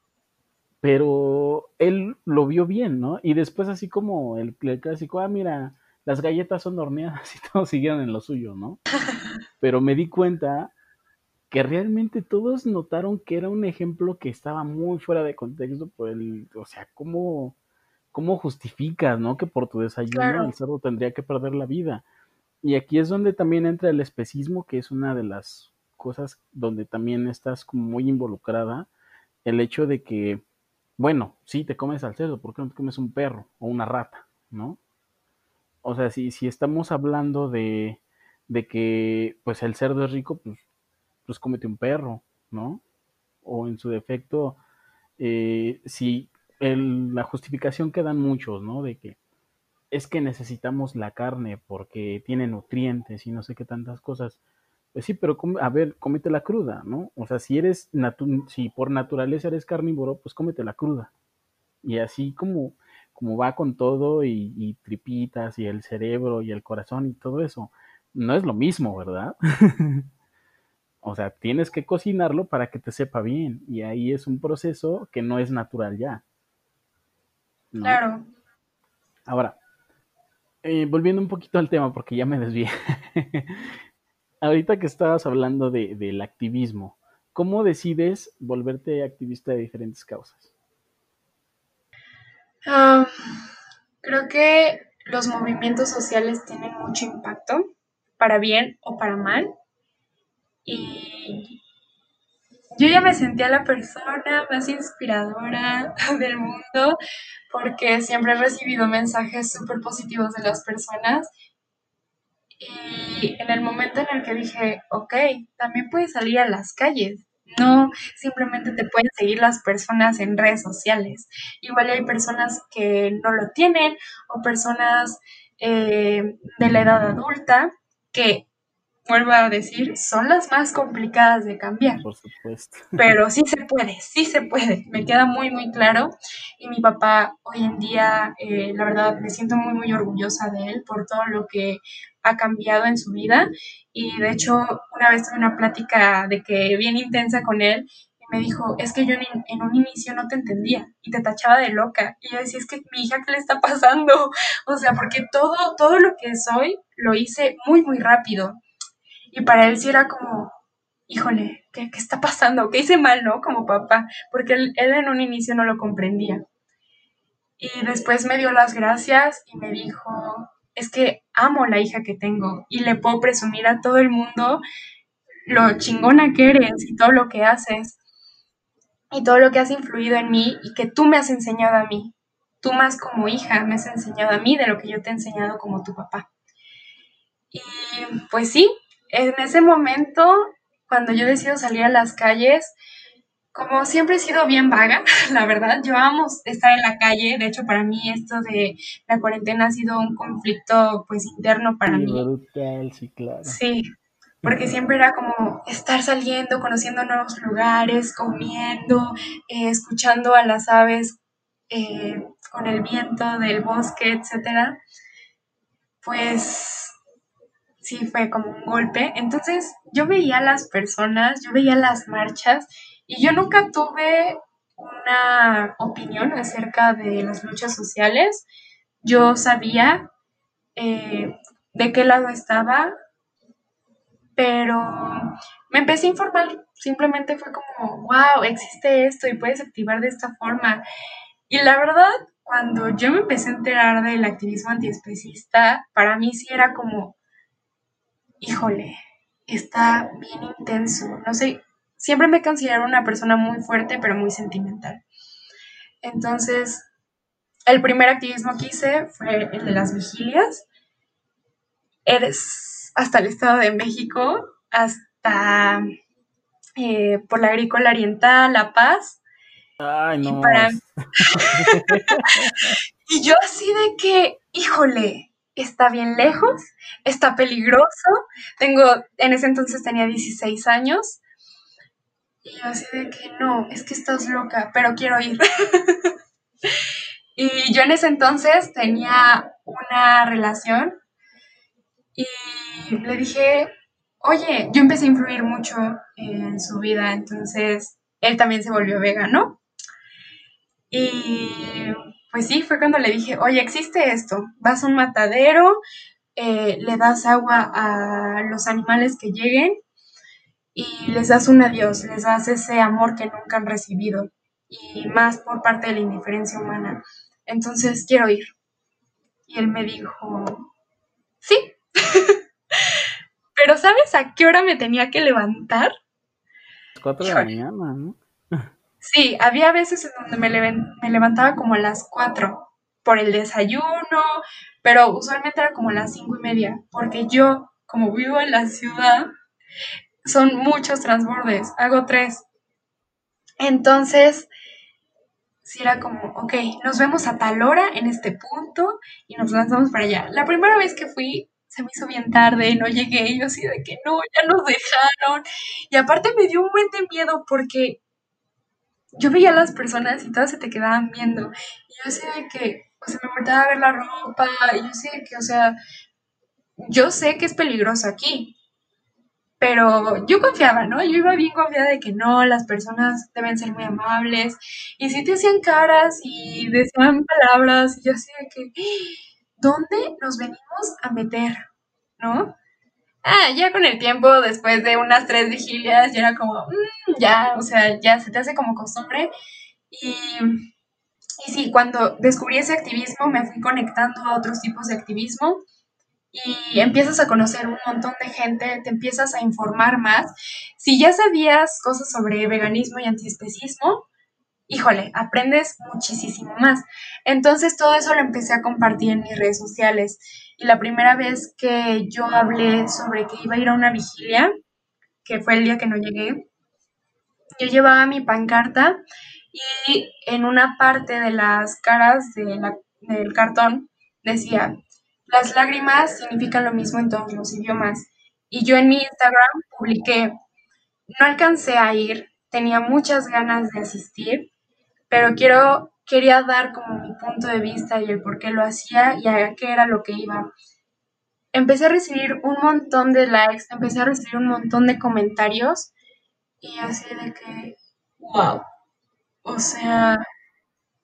Pero él lo vio bien, ¿no? Y después así como el, clásico, ah, mira, las galletas son horneadas y todos siguieron en lo suyo, ¿no? Pero me di cuenta que realmente todos notaron que era un ejemplo que estaba muy fuera de contexto por el, o sea, cómo ¿cómo justificas, no? Que por tu desayuno el cerdo tendría que perder la vida. Y aquí es donde también entra el especismo, que es una de las cosas donde también estás como muy involucrada. El hecho de que, bueno, sí te comes al cerdo, ¿por qué no te comes un perro o una rata, no? O sea, si, si estamos hablando de, de que pues el cerdo es rico, pues, pues cómete un perro, ¿no? O en su defecto, eh, si la justificación que dan muchos, ¿no? De que es que necesitamos la carne porque tiene nutrientes y no sé qué tantas cosas. Pues sí, pero a ver, cómete la cruda, ¿no? O sea, si eres, si por naturaleza eres carnívoro, pues cómete la cruda. Y así como, como va con todo y, y tripitas y el cerebro y el corazón y todo eso. no es lo mismo, ¿verdad? o sea, tienes que cocinarlo para que te sepa bien y ahí es un proceso que no es natural ya. Claro. Ahora, eh, volviendo un poquito al tema, porque ya me desvié. Ahorita que estabas hablando de, del activismo, ¿cómo decides volverte activista de diferentes causas? Ah, creo que los movimientos sociales tienen mucho impacto, para bien o para mal. Y yo ya me sentía la persona más inspiradora del mundo porque siempre he recibido mensajes súper positivos de las personas. Y en el momento en el que dije, ok, también puedes salir a las calles, no simplemente te pueden seguir las personas en redes sociales. Igual hay personas que no lo tienen o personas eh, de la edad adulta que vuelvo a decir, son las más complicadas de cambiar. Por supuesto. Pero sí se puede, sí se puede, me queda muy, muy claro. Y mi papá hoy en día, eh, la verdad, me siento muy, muy orgullosa de él por todo lo que ha cambiado en su vida. Y de hecho, una vez tuve una plática de que bien intensa con él y me dijo, es que yo en, en, un inicio no te entendía y te tachaba de loca. Y yo decía, es que mi hija, ¿qué le está pasando? O sea, porque todo, todo lo que soy lo hice muy, muy rápido. Y para él sí era como, híjole, ¿qué, qué está pasando? ¿Qué hice mal, no? Como papá, porque él, él en un inicio no lo comprendía. Y después me dio las gracias y me dijo, es que amo la hija que tengo y le puedo presumir a todo el mundo lo chingona que eres y todo lo que haces y todo lo que has influido en mí y que tú me has enseñado a mí. Tú más como hija me has enseñado a mí de lo que yo te he enseñado como tu papá. Y pues sí, en ese momento, cuando yo decido salir a las calles, como siempre he sido bien vaga, la verdad, yo amo estar en la calle, de hecho para mí esto de la cuarentena ha sido un conflicto pues interno para sí, mí. Brutal, sí, claro. Sí, porque siempre era como estar saliendo, conociendo nuevos lugares, comiendo, eh, escuchando a las aves eh, con el viento del bosque, etcétera. Pues sí fue como un golpe. Entonces yo veía a las personas, yo veía las marchas y yo nunca tuve una opinión acerca de las luchas sociales. Yo sabía eh, de qué lado estaba, pero me empecé a informar. Simplemente fue como, wow, existe esto y puedes activar de esta forma. Y la verdad, cuando yo me empecé a enterar del activismo antiespecista, para mí sí era como, híjole, está bien intenso. No sé, siempre me considero una persona muy fuerte, pero muy sentimental. Entonces, el primer activismo que hice fue el de las vigilias. Eres hasta el Estado de México, hasta eh, por la agrícola oriental, La Paz. Ay, no. Y, para... y yo así de que, híjole, está bien lejos, está peligroso. Tengo, en ese entonces tenía 16 años. Y yo así de que no, es que estás loca, pero quiero ir. y yo en ese entonces tenía una relación y le dije, oye, yo empecé a influir mucho en su vida, entonces él también se volvió vegano. Y pues sí, fue cuando le dije, oye, existe esto, vas a un matadero, eh, le das agua a los animales que lleguen y les das un adiós, les das ese amor que nunca han recibido y más por parte de la indiferencia humana. Entonces quiero ir. Y él me dijo, sí. Pero ¿sabes a qué hora me tenía que levantar? Cuatro de la mañana, ¿no? Sí, había veces en donde me, levantaba como a las 4 por el desayuno, pero usualmente era como a las cinco y media, porque yo, como vivo en la ciudad, son muchos transbordes, hago tres. Entonces, sí era como, ok, nos vemos a tal hora en este punto y nos lanzamos para allá. La primera vez que fui, se me hizo bien tarde, no llegué, yo así de que no, ya nos dejaron. Y aparte me dio un buen de miedo porque yo veía a las personas y todas se te quedaban viendo. Y yo sé de que, o sea, me volteaba a ver la ropa, y yo sé que, o sea, yo sé que es peligroso aquí, pero yo confiaba, ¿no? Yo iba bien confiada de que no, las personas deben ser muy amables. Y si te hacían caras y decían palabras, y yo así de que, ¿dónde nos venimos a meter? ¿No? Ah, ya con el tiempo, después de unas tres vigilias, ya era como, mm, ya, o sea, ya se te hace como costumbre. Y, y sí, cuando descubrí ese activismo, me fui conectando a otros tipos de activismo y empiezas a conocer un montón de gente, te empiezas a informar más. Si ya sabías cosas sobre veganismo y antiespecismo, híjole, aprendes muchísimo más. Entonces todo eso lo empecé a compartir en mis redes sociales. Y la primera vez que yo hablé sobre que iba a ir a una vigilia, que fue el día que no llegué, yo llevaba mi pancarta y en una parte de las caras del cartón decía, las lágrimas significan lo mismo en todos los idiomas. Y yo en mi Instagram publiqué, no alcancé a ir, tenía muchas ganas de asistir, pero quiero, quería dar como mi punto de vista y el por qué lo hacía y a qué era lo que iba. Empecé a recibir un montón de likes, empecé a recibir un montón de comentarios y así de que, wow, o sea,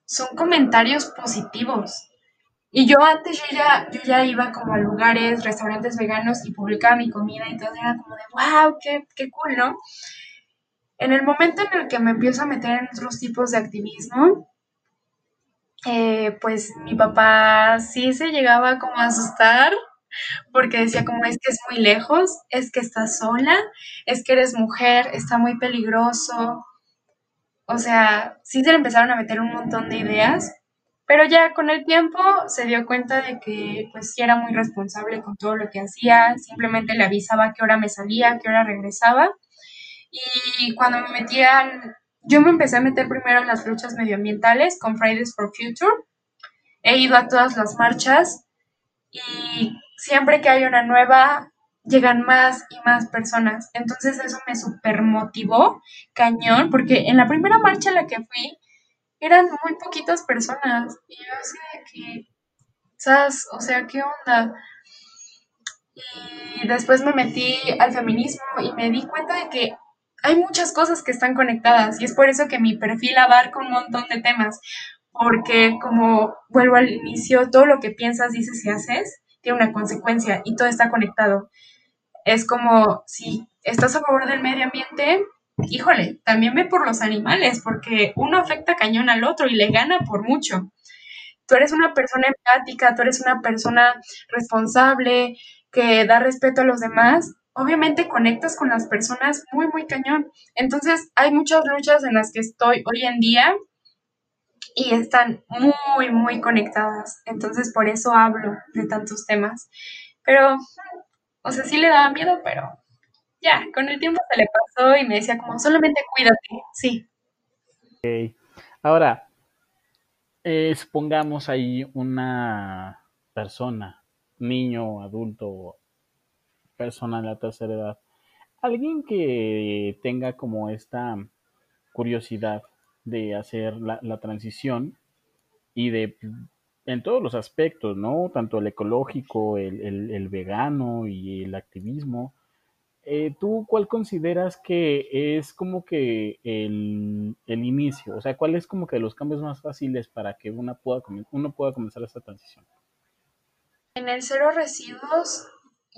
son comentarios positivos. Y yo antes yo ya, yo ya iba como a lugares, restaurantes veganos y publicaba mi comida y todo era como de, wow, qué, qué cool, ¿no? En el momento en el que me empiezo a meter en otros tipos de activismo, eh, pues mi papá sí se llegaba como a asustar porque decía como es que es muy lejos, es que estás sola, es que eres mujer, está muy peligroso. O sea, sí se le empezaron a meter un montón de ideas pero ya con el tiempo se dio cuenta de que pues sí era muy responsable con todo lo que hacía, simplemente le avisaba qué hora me salía, qué hora regresaba. Y cuando me metía, yo me empecé a meter primero en las luchas medioambientales con Fridays for Future. He ido a todas las marchas y siempre que hay una nueva, llegan más y más personas. Entonces eso me super motivó cañón, porque en la primera marcha a la que fui, eran muy poquitas personas. Y yo así de que, ¿sabes? O sea, ¿qué onda? Y después me metí al feminismo y me di cuenta de que hay muchas cosas que están conectadas y es por eso que mi perfil abarca un montón de temas, porque como vuelvo al inicio, todo lo que piensas, dices y haces tiene una consecuencia y todo está conectado. Es como si estás a favor del medio ambiente, híjole, también ve por los animales, porque uno afecta cañón al otro y le gana por mucho. Tú eres una persona empática, tú eres una persona responsable, que da respeto a los demás, obviamente conectas con las personas muy, muy cañón. Entonces, hay muchas luchas en las que estoy hoy en día y están muy, muy conectadas. Entonces, por eso hablo de tantos temas. Pero, o sea, sí le daba miedo, pero ya, con el tiempo se le pasó y me decía como, solamente cuídate, sí. Ahora, eh, supongamos ahí una persona, niño, adulto, persona de la tercera edad, alguien que tenga como esta curiosidad de hacer la, transición y de en todos los aspectos, ¿no? Tanto el ecológico, el vegano y el activismo, eh, ¿tú cuál consideras que es como que el, inicio? O sea, ¿cuál es como que los cambios más fáciles para que una pueda, uno pueda comenzar esta transición? En el cero residuos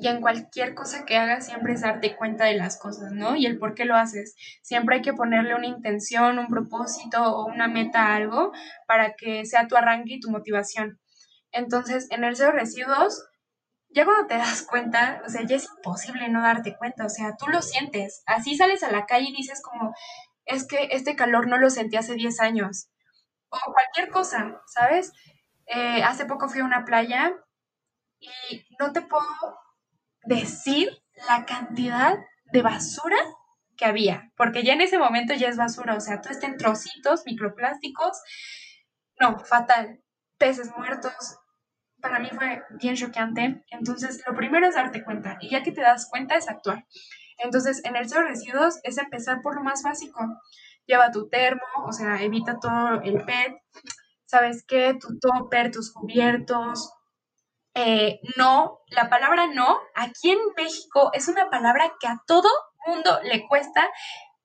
y en cualquier cosa que hagas siempre es darte cuenta de las cosas, ¿no? Y el por qué lo haces. Siempre hay que ponerle una intención, un propósito o una meta a algo para que sea tu arranque y tu motivación. Entonces, en el cero residuos ya cuando te das cuenta, o sea, ya es imposible no darte cuenta, o sea, tú lo sientes. Así sales a la calle y dices como, es que este calor no lo sentí hace 10 años. O cualquier cosa, ¿sabes? Eh, hace poco fui a una playa y no te puedo decir la cantidad de basura que había, porque ya en ese momento ya es basura, o sea, todo está en trocitos, microplásticos, no, fatal, peces muertos, para mí fue bien choqueante. Entonces, lo primero es darte cuenta y ya que te das cuenta es actuar. Entonces, en el cero residuos es empezar por lo más básico. Lleva tu termo, o sea, evita todo el PET. ¿Sabes qué? Tu topper, tus cubiertos. Eh, no, la palabra no, aquí en México es una palabra que a todo mundo le cuesta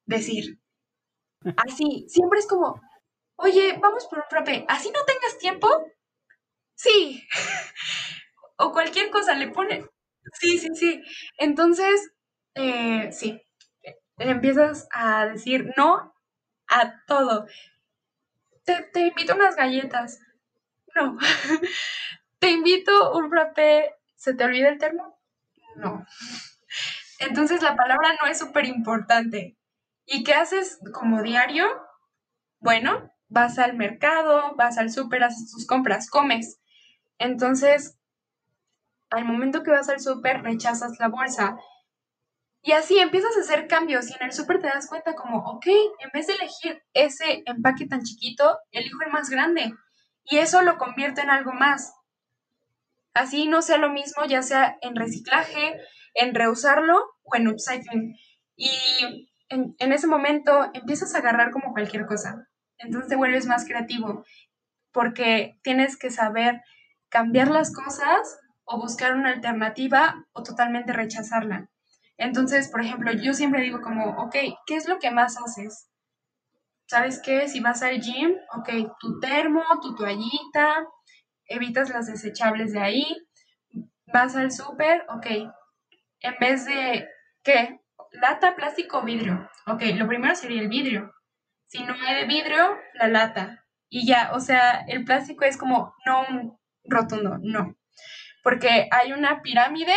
decir. Así, siempre es como, oye, vamos por un frappé, ¿así no tengas tiempo? Sí. o cualquier cosa le pone. Sí, sí, sí. Entonces, eh, sí, empiezas a decir no a todo. Te, te invito a unas galletas. No. te invito un frappé. ¿Se te olvida el termo? No. Entonces la palabra no es súper importante. ¿Y qué haces como diario? Bueno, vas al mercado, vas al súper, haces tus compras, comes. Entonces, al momento que vas al súper, rechazas la bolsa. Y así empiezas a hacer cambios y en el súper te das cuenta como, ok, en vez de elegir ese empaque tan chiquito, elijo el más grande. Y eso lo convierte en algo más. Así no sea lo mismo, ya sea en reciclaje, en reusarlo o en upcycling. Y en, en ese momento empiezas a agarrar como cualquier cosa. Entonces te vuelves más creativo porque tienes que saber cambiar las cosas o buscar una alternativa o totalmente rechazarla. Entonces, por ejemplo, yo siempre digo como, ok, ¿qué es lo que más haces? ¿Sabes qué? Si vas al gym, ok, tu termo, tu toallita, evitas las desechables de ahí, vas al súper, ok, en vez de, ¿qué? Lata, plástico o vidrio. Ok, lo primero sería el vidrio. Si no hay de vidrio, la lata. Y ya, o sea, el plástico es como no un rotundo, no. Porque hay una pirámide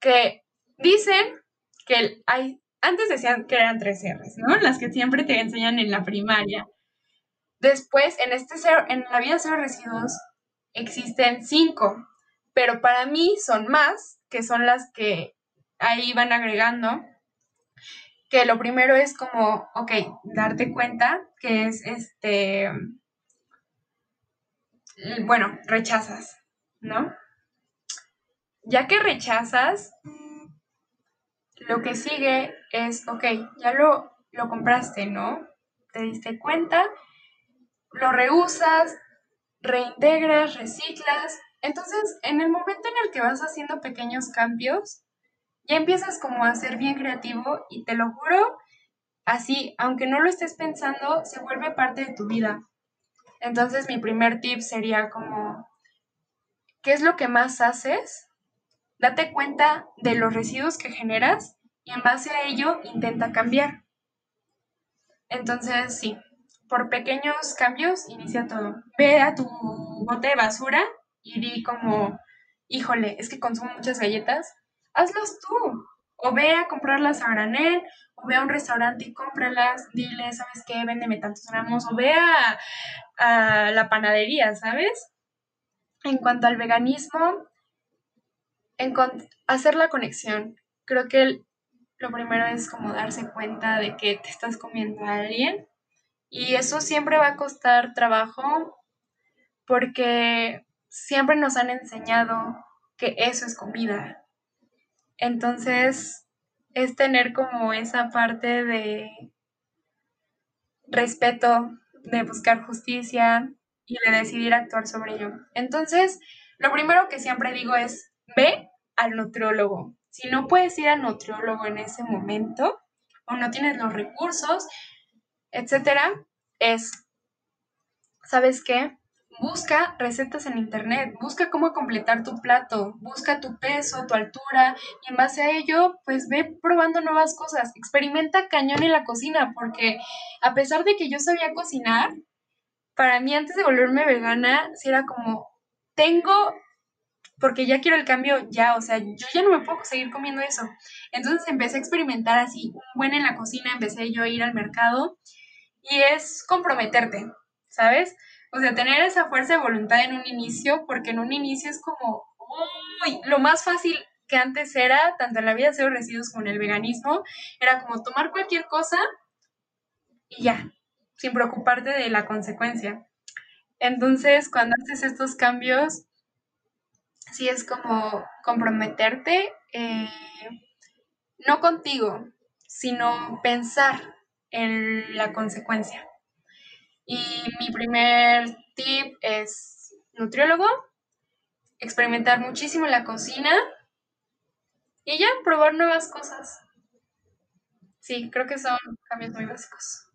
que dicen que hay, antes decían que eran tres R's, ¿no? Las que siempre te enseñan en la primaria. Después, en, este en la vida cero residuos, existen cinco, pero para mí son más, que son las que ahí van agregando, que lo primero es como, ok, darte cuenta que es este, bueno, rechazas, ¿no? Ya que rechazas, lo que sigue es, ok, ya lo, lo compraste, ¿no? Te diste cuenta, lo reusas, reintegras, reciclas. Entonces, en el momento en el que vas haciendo pequeños cambios, ya empiezas como a ser bien creativo y te lo juro, así, aunque no lo estés pensando, se vuelve parte de tu vida. Entonces, mi primer tip sería como, ¿qué es lo que más haces? Date cuenta de los residuos que generas y en base a ello intenta cambiar. Entonces, sí, por pequeños cambios inicia todo. Ve a tu bote de basura y di como, híjole, es que consumo muchas galletas, hazlas tú. O ve a comprarlas a granel, o ve a un restaurante y cómpralas, dile, ¿sabes qué? Véndeme tantos gramos, o ve a, a la panadería, ¿sabes? En cuanto al veganismo, en hacer la conexión. Creo que lo primero es como darse cuenta de que te estás comiendo a alguien y eso siempre va a costar trabajo porque siempre nos han enseñado que eso es comida. Entonces, es tener como esa parte de respeto, de buscar justicia y de decidir actuar sobre ello. Entonces, lo primero que siempre digo es, ve al nutriólogo. Si no puedes ir al nutriólogo en ese momento o no tienes los recursos, etcétera, es, ¿sabes qué? Busca recetas en internet, busca cómo completar tu plato, busca tu peso, tu altura y en base a ello, pues ve probando nuevas cosas, experimenta cañón en la cocina, porque a pesar de que yo sabía cocinar, para mí antes de volverme vegana, si era como, tengo porque ya quiero el cambio ya, o sea, yo ya no me puedo seguir comiendo eso. Entonces empecé a experimentar así, un buen en la cocina, empecé yo a ir al mercado y es comprometerte, ¿sabes? O sea, tener esa fuerza de voluntad en un inicio, porque en un inicio es como, uy, lo más fácil que antes era, tanto en la vida de cero residuos como en el veganismo, era como tomar cualquier cosa y ya, sin preocuparte de la consecuencia. Entonces, cuando haces estos cambios, sí es como comprometerte, eh, no contigo, sino pensar en la consecuencia. Y mi primer tip es nutriólogo, experimentar muchísimo la cocina y ya probar nuevas cosas. Sí, creo que son cambios muy básicos.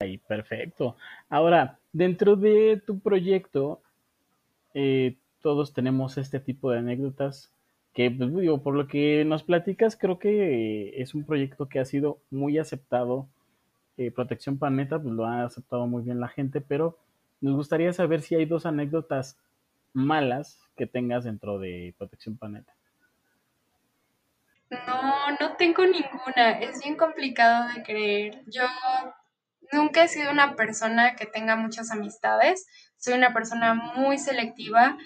Ahí, perfecto. Ahora, dentro de tu proyecto, eh, todos tenemos este tipo de anécdotas que, pues, digo, por lo que nos platicas, creo que es un proyecto que ha sido muy aceptado. Eh, Protección Planeta, pues lo ha aceptado muy bien la gente, pero nos gustaría saber si hay dos anécdotas malas que tengas dentro de Protección Planeta. No, no tengo ninguna. Es bien complicado de creer. Yo nunca he sido una persona que tenga muchas amistades. Soy una persona muy selectiva,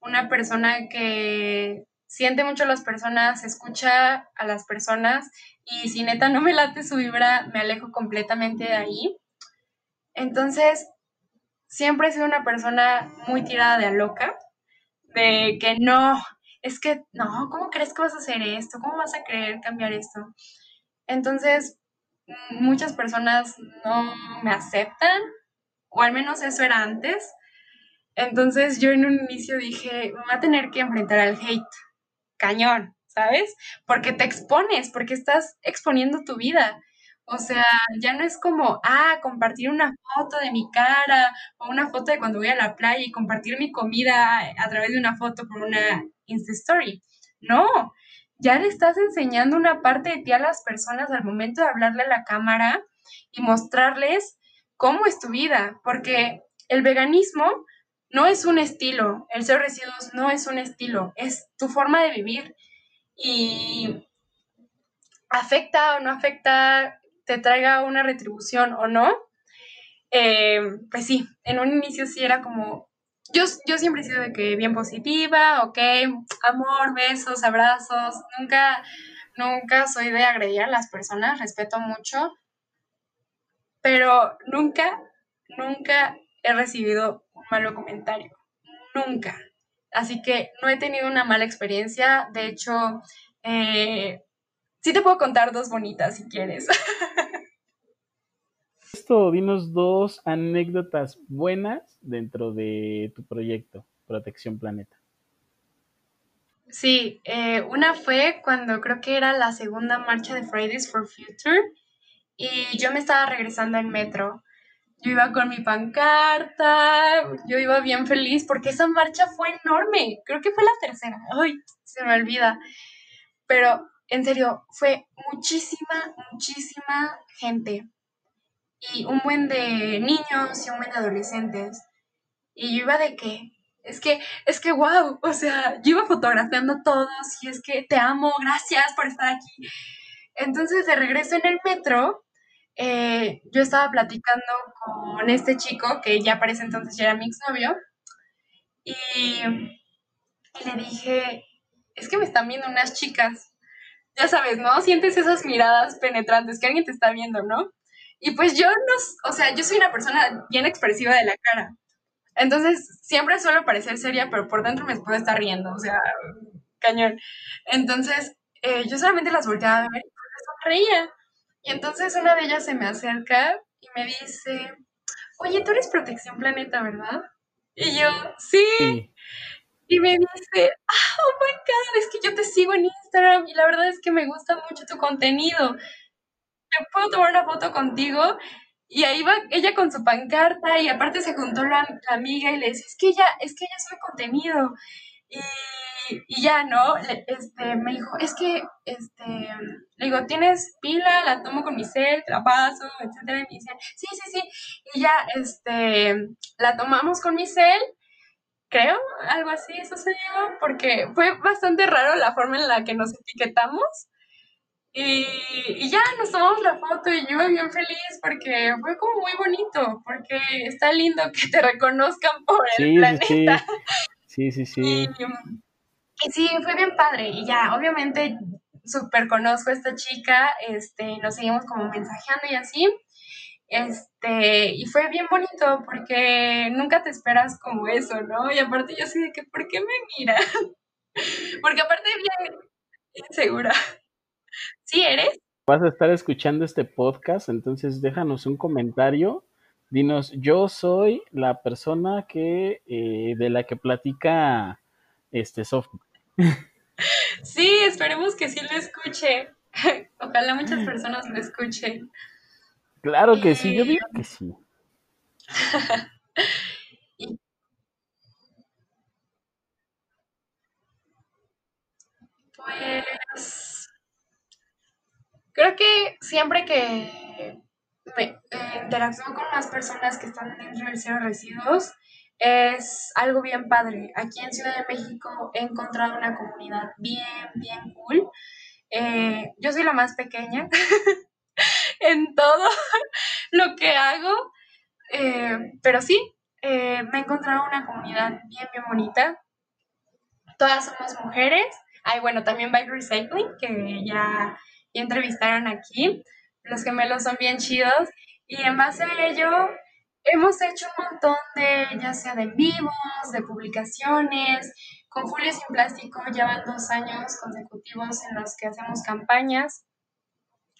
una persona que siente mucho a las personas, escucha a las personas y si neta no me late su vibra, me alejo completamente de ahí. Entonces, siempre he sido una persona muy tirada de a loca, de que no, es que, no, ¿cómo crees que vas a hacer esto? ¿Cómo vas a querer cambiar esto? Entonces, muchas personas no me aceptan, o al menos eso era antes. Entonces yo en un inicio dije, me voy a tener que enfrentar al hate, cañón, ¿sabes? Porque te expones, porque estás exponiendo tu vida. O sea, ya no es como, ah, compartir una foto de mi cara o una foto de cuando voy a la playa y compartir mi comida a través de una foto por una Insta Story. No, ya le estás enseñando una parte de ti a las personas al momento de hablarle a la cámara y mostrarles cómo es tu vida, porque el veganismo no es un estilo, el ser residuos no es un estilo, es tu forma de vivir. Y afecta o no afecta te traiga una retribución o no, eh, pues sí, en un inicio sí era como, yo, yo siempre he sido de que bien positiva, ok, amor, besos, abrazos, nunca, nunca soy de agredir a las personas, respeto mucho, pero nunca, nunca he recibido un malo comentario, nunca. Así que no he tenido una mala experiencia, de hecho, eh, Sí te puedo contar dos bonitas si quieres. Esto, dinos dos anécdotas buenas dentro de tu proyecto, Protección Planeta. Sí, eh, una fue cuando creo que era la segunda marcha de Fridays for Future y yo me estaba regresando en metro. Yo iba con mi pancarta, yo iba bien feliz porque esa marcha fue enorme. Creo que fue la tercera. Ay, se me olvida. Pero en serio, fue muchísima, muchísima gente. Y un buen de niños y un buen de adolescentes. Y yo iba de qué? Es que, es que, wow, o sea, yo iba fotografiando a todos y es que te amo, gracias por estar aquí. Entonces, de regreso en el metro, eh, yo estaba platicando con este chico, que ya parece entonces ya era mi exnovio, y, y le dije, es que me están viendo unas chicas ya sabes, ¿no? Sientes esas miradas penetrantes que alguien te está viendo, ¿no? Y pues yo no, o sea, yo soy una persona bien expresiva de la cara. Entonces, siempre suelo parecer seria, pero por dentro me puedo estar riendo, o sea, cañón. Entonces, eh, yo solamente las volteaba a ver y pues sonreía. Y entonces una de ellas se me acerca y me dice, oye, tú eres Protección Planeta, ¿verdad? Y yo, sí y me dice, ah, oh my God, es que yo te sigo en Instagram y la verdad es que me gusta mucho tu contenido. ¿Me puedo tomar una foto contigo? Y ahí va ella con su pancarta y aparte se juntó la, amiga y le dice, es que ella, es que ella sube contenido. Y, y ya, ¿no? Este, me dijo, es que, este, le digo, ¿tienes pila? La tomo con mi cel, la paso, etcétera. Y me dice, sí, sí, sí. Y ya, este, la tomamos con mi cel creo, algo así eso se llama, porque fue bastante raro la forma en la que nos etiquetamos. Y, ya nos tomamos la foto y yo bien feliz porque fue como muy bonito, porque está lindo que te reconozcan por el planeta. Sí, sí, sí. sí. Y, sí, fue bien padre. Y ya, obviamente, súper conozco a esta chica, este, nos seguimos como mensajeando y así. Este, y fue bien bonito porque nunca te esperas como eso, ¿no? Y aparte yo así de que, ¿por qué me mira? porque aparte bien insegura. ¿Sí eres? Vas a estar escuchando este podcast, entonces déjanos un comentario. Dinos, yo soy la persona que eh, de la que platica este Sophie. Sí, esperemos que sí lo escuche. Ojalá muchas personas lo escuchen. Claro que sí, yo digo que sí. pues creo que siempre que me eh, interactúo con las personas que están dentro del cero residuos, es algo bien padre. Aquí en Ciudad de México he encontrado una comunidad bien, bien cool. Eh, yo soy la más pequeña en todo lo que hago, eh, pero sí, eh, me he encontrado una comunidad bien, bien bonita. Todas somos mujeres. Ay, bueno, también Bike Recycling, que ya, ya entrevistaron aquí. Los gemelos son bien chidos. Y en base a ello, hemos hecho un montón de, ya sea de vivos, de publicaciones. Con Julio Sin Plástico llevan dos años consecutivos en los que hacemos campañas.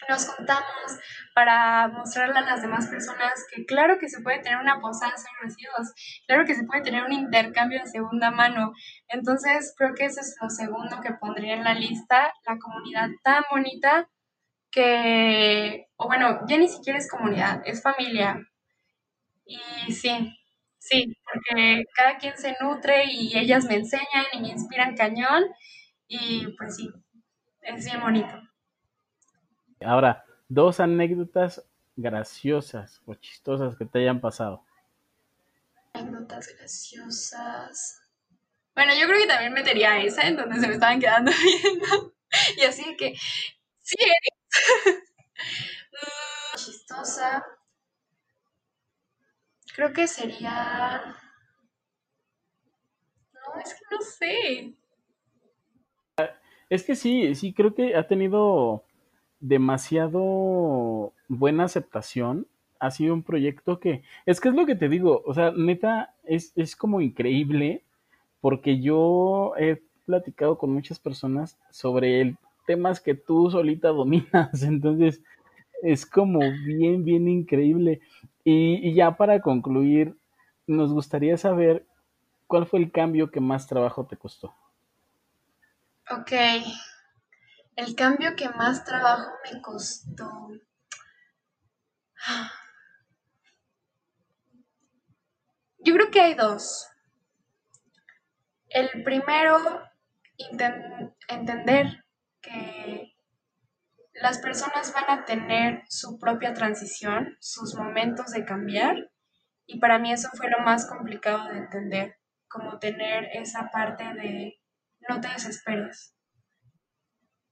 Nos juntamos para mostrarle a las demás personas que claro que se puede tener una posada de residuos, claro que se puede tener un intercambio de segunda mano. Entonces creo que eso es lo segundo que pondría en la lista, la comunidad tan bonita que, o bueno, ya ni siquiera es comunidad, es familia, y sí, sí, porque cada quien se nutre y ellas me enseñan y me inspiran cañón y pues sí, es bien bonito. Ahora, dos anécdotas graciosas o chistosas que te hayan pasado. Anécdotas graciosas. Bueno, yo creo que también metería esa en donde se me estaban quedando viendo. Y así que, sí, eres. Mm, chistosa. Creo que sería... No, es que no sé. Es que sí, sí, creo que ha tenido demasiado buena aceptación. Ha sido un proyecto que, es que es lo que te digo, o sea, neta, es, es como increíble porque yo he platicado con muchas personas sobre el temas que tú solita dominas, entonces es como bien, bien increíble. Y, ya para concluir, nos gustaría saber cuál fue el cambio que más trabajo te costó. Ok, el cambio que más trabajo me costó. Yo creo que hay dos. El primero, entender que las personas van a tener su propia transición, sus momentos de cambiar, y para mí eso fue lo más complicado de entender, como tener esa parte de no te desesperes.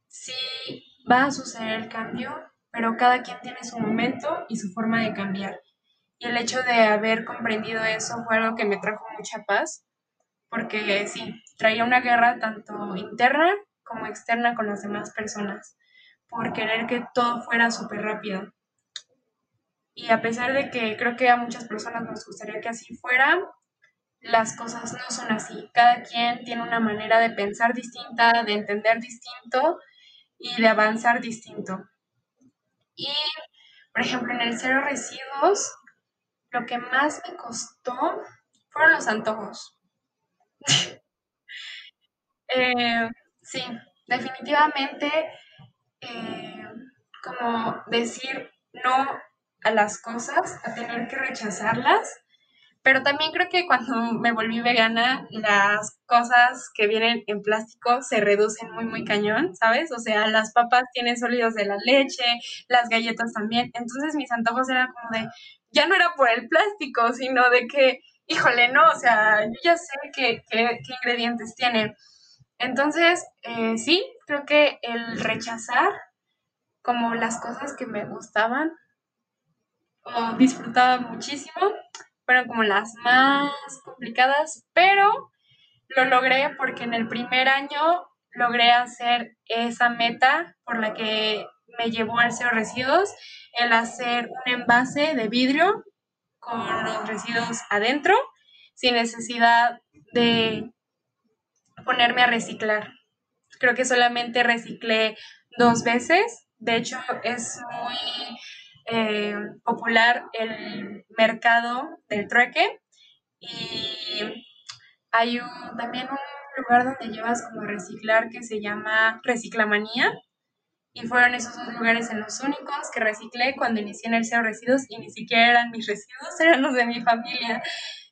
Sí va a suceder el cambio, pero cada quien tiene su momento y su forma de cambiar. Y el hecho de haber comprendido eso fue algo que me trajo mucha paz, porque sí, traía una guerra tanto interna como externa con las demás personas por querer que todo fuera súper rápido. Y a pesar de que creo que a muchas personas nos gustaría que así fuera, las cosas no son así. Cada quien tiene una manera de pensar distinta, de entender distinto y de avanzar distinto. Y, por ejemplo, en el cero residuos, lo que más me costó fueron los antojos. Eh, sí, definitivamente eh, como decir no a las cosas, a tener que rechazarlas. Pero también creo que cuando me volví vegana, las cosas que vienen en plástico se reducen muy, muy cañón, ¿sabes? O sea, las papas tienen sólidos de la leche, las galletas también. Entonces mis antojos eran como de, ya no era por el plástico, sino de que, híjole, no, o sea, yo ya sé qué, qué, ingredientes tienen. Entonces, eh, sí, creo que el rechazar como las cosas que me gustaban o disfrutaba muchísimo fueron como las más complicadas, pero lo logré porque en el primer año logré hacer esa meta por la que me llevó al cero residuos, el hacer un envase de vidrio con los residuos adentro, sin necesidad de ponerme a reciclar. Creo que solamente reciclé dos veces. De hecho, es muy eh, popular el mercado del trueque y hay también un un lugar donde llevas como reciclar que se llama Reciclamanía. Y fueron esos dos lugares en los únicos que reciclé cuando inicié en el Cero Residuos y ni siquiera eran mis residuos, eran los de mi familia.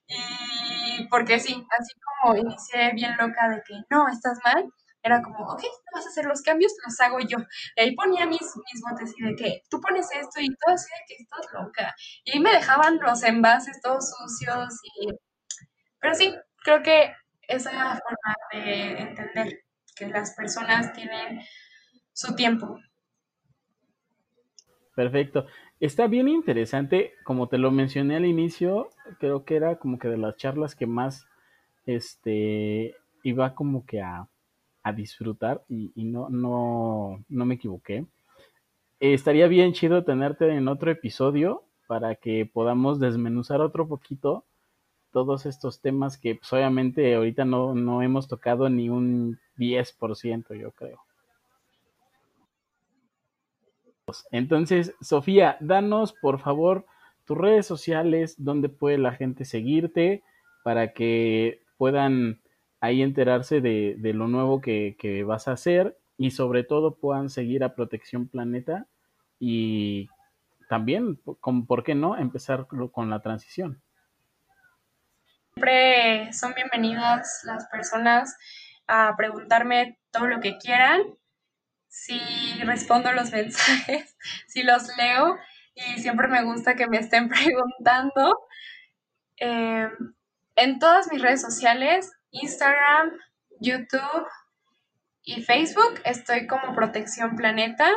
Y porque sí, así como inicié bien loca de que no, estás mal, era como, ok, no vas a hacer los cambios, los hago yo. Y ahí ponía mis, mis botes y de que tú pones esto y todo así de que estás loca. Y ahí me dejaban los envases todos sucios y... Pero sí, creo que esa forma de entender que las personas tienen su tiempo. Perfecto. Está bien interesante, como te lo mencioné al inicio, creo que era como que de las charlas que más este iba como que a, disfrutar y, no, no, no me equivoqué. estaría bien chido tenerte en otro episodio para que podamos desmenuzar otro poquito todos estos temas que pues, obviamente ahorita no, no hemos tocado ni un 10%, yo creo. Entonces, Sofía, danos por favor tus redes sociales, donde puede la gente seguirte para que puedan ahí enterarse de, lo nuevo que, vas a hacer y sobre todo puedan seguir a Protección Planeta y también, ¿por qué no?, empezar con la transición. Siempre son bienvenidas las personas a preguntarme todo lo que quieran si respondo los mensajes, si los leo y siempre me gusta que me estén preguntando. Em, en todas mis redes sociales, Instagram, YouTube y Facebook, estoy como Protección Planeta,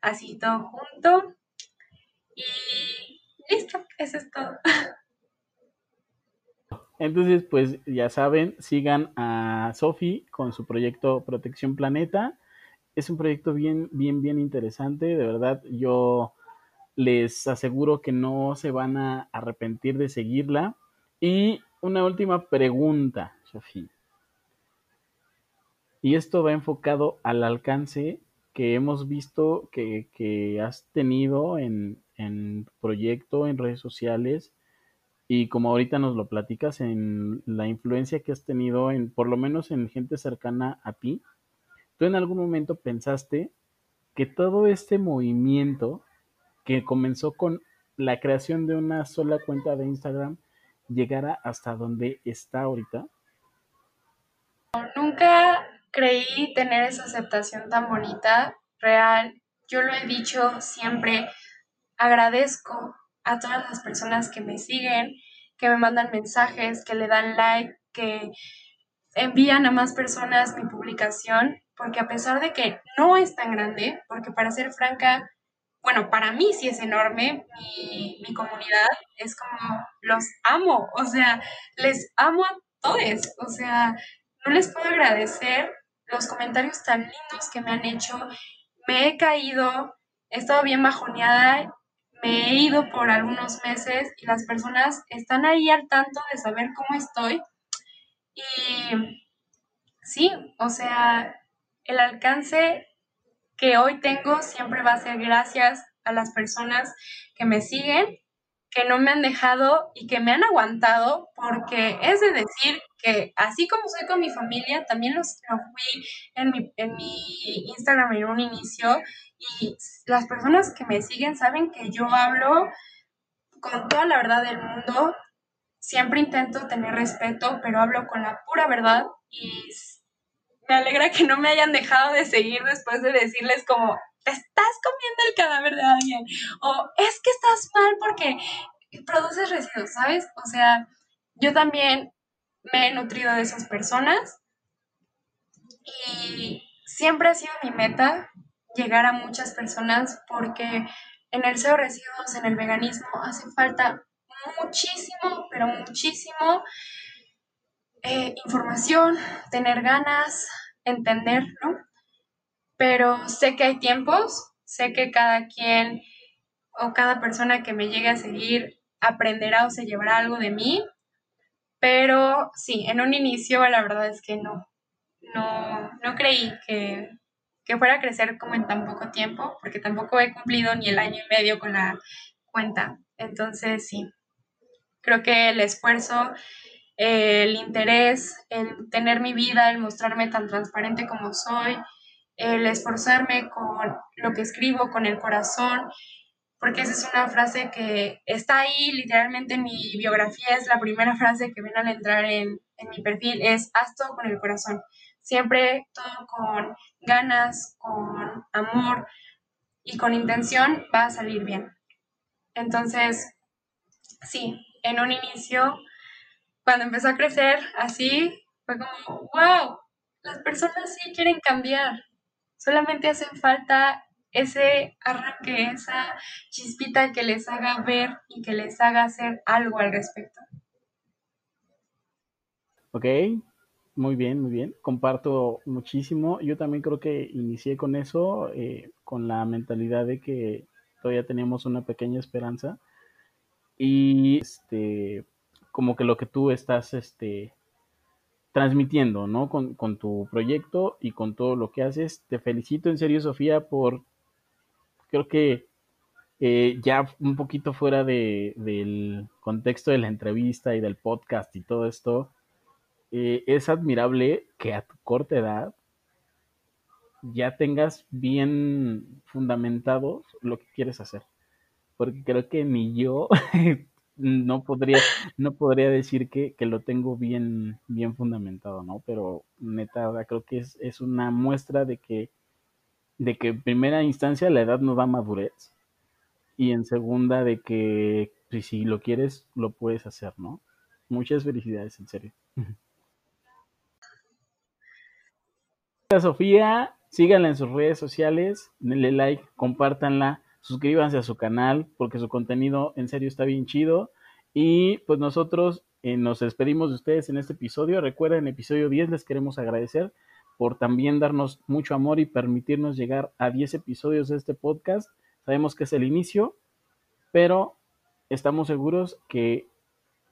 así todo junto. Y listo, eso es todo. Entonces, pues ya saben, sigan a Sofi con su proyecto Protección Planeta es un proyecto bien, bien, bien interesante. De verdad, yo les aseguro que no se van a arrepentir de seguirla. Y una última pregunta, Sofía. Y esto va enfocado al alcance que hemos visto que, has tenido en, en proyecto, en redes sociales, y como ahorita nos lo platicas, en la influencia que has tenido en, por lo menos en gente cercana a ti, ¿Tú en algún momento pensaste que todo este movimiento que comenzó con la creación de una sola cuenta de Instagram llegara hasta donde está ahorita? Nunca creí tener esa aceptación tan bonita, real. Yo lo he dicho siempre, agradezco a todas las personas que me siguen, que me mandan mensajes, que le dan like, que envían a más personas mi publicación porque a pesar de que no es tan grande, porque para ser franca, bueno, para mí sí es enorme, mi, mi comunidad es como, los amo, o sea, les amo a todos, o sea, no les puedo agradecer los comentarios tan lindos que me han hecho, me he caído, he estado bien bajoneada, me he ido por algunos meses y las personas están ahí al tanto de saber cómo estoy. Y sí, o sea, el alcance que hoy tengo siempre va a ser gracias a las personas que me siguen, que no me han dejado y que me han aguantado, porque es de decir que así como soy con mi familia, también los, lo fui en mi, en mi Instagram en un inicio y las personas que me siguen saben que yo hablo con toda la verdad del mundo, siempre intento tener respeto, pero hablo con la pura verdad y me alegra que no me hayan dejado de seguir después de decirles como, te estás comiendo el cadáver de alguien, o es que estás mal porque produces residuos, ¿sabes? O sea, yo también me he nutrido de esas personas y siempre ha sido mi meta llegar a muchas personas porque en el cero residuos, en el veganismo, hace falta muchísimo, pero muchísimo eh, información, tener ganas, entender, ¿no? Pero sé que hay tiempos, sé que cada quien o cada persona que me llegue a seguir aprenderá o se llevará algo de mí, pero sí, en un inicio la verdad es que no, no, no creí que, que fuera a crecer como en tan poco tiempo, porque tampoco he cumplido ni el año y medio con la cuenta. Entonces, sí, creo que el esfuerzo el interés, el tener mi vida, el mostrarme tan transparente como soy, el esforzarme con lo que escribo, con el corazón, porque esa es una frase que está ahí literalmente en mi biografía, es la primera frase que viene al entrar en, en mi perfil, es haz todo con el corazón, siempre todo con ganas, con amor y con intención va a salir bien. Entonces, sí, en un inicio, cuando empezó a crecer así, fue como, wow, las personas sí quieren cambiar, solamente hace falta ese arranque, esa chispita que les haga ver y que les haga hacer algo al respecto. Ok, muy bien, muy bien. Comparto muchísimo. Yo también creo que inicié con eso, eh, con la mentalidad de que todavía teníamos una pequeña esperanza. Y este, como que lo que tú estás este, transmitiendo, ¿no? Con, con tu proyecto y con todo lo que haces. Te felicito en serio, Sofía, por creo que eh, ya un poquito fuera de, del contexto de la entrevista y del podcast y todo esto, eh, es admirable que a tu corta edad ya tengas bien fundamentado lo que quieres hacer. Porque creo que ni yo no podría, no podría decir que, que, lo tengo bien, bien fundamentado, ¿no? Pero neta, creo que es, es una muestra de que de que en primera instancia la edad no da madurez y en segunda de que pues, si lo quieres lo puedes hacer, ¿no? Muchas felicidades, en serio. Sofía, síganla en sus redes sociales, denle like, compártanla, suscríbanse a su canal porque su contenido en serio está bien chido. Y pues nosotros eh, nos despedimos de ustedes en este episodio. Recuerden, episodio 10 les queremos agradecer por también darnos mucho amor y permitirnos llegar a 10 episodios de este podcast. Sabemos que es el inicio, pero estamos seguros que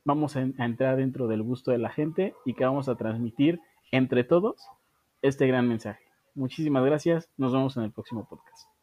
vamos a, entrar dentro del gusto de la gente y que vamos a transmitir entre todos este gran mensaje. Muchísimas gracias. Nos vemos en el próximo podcast.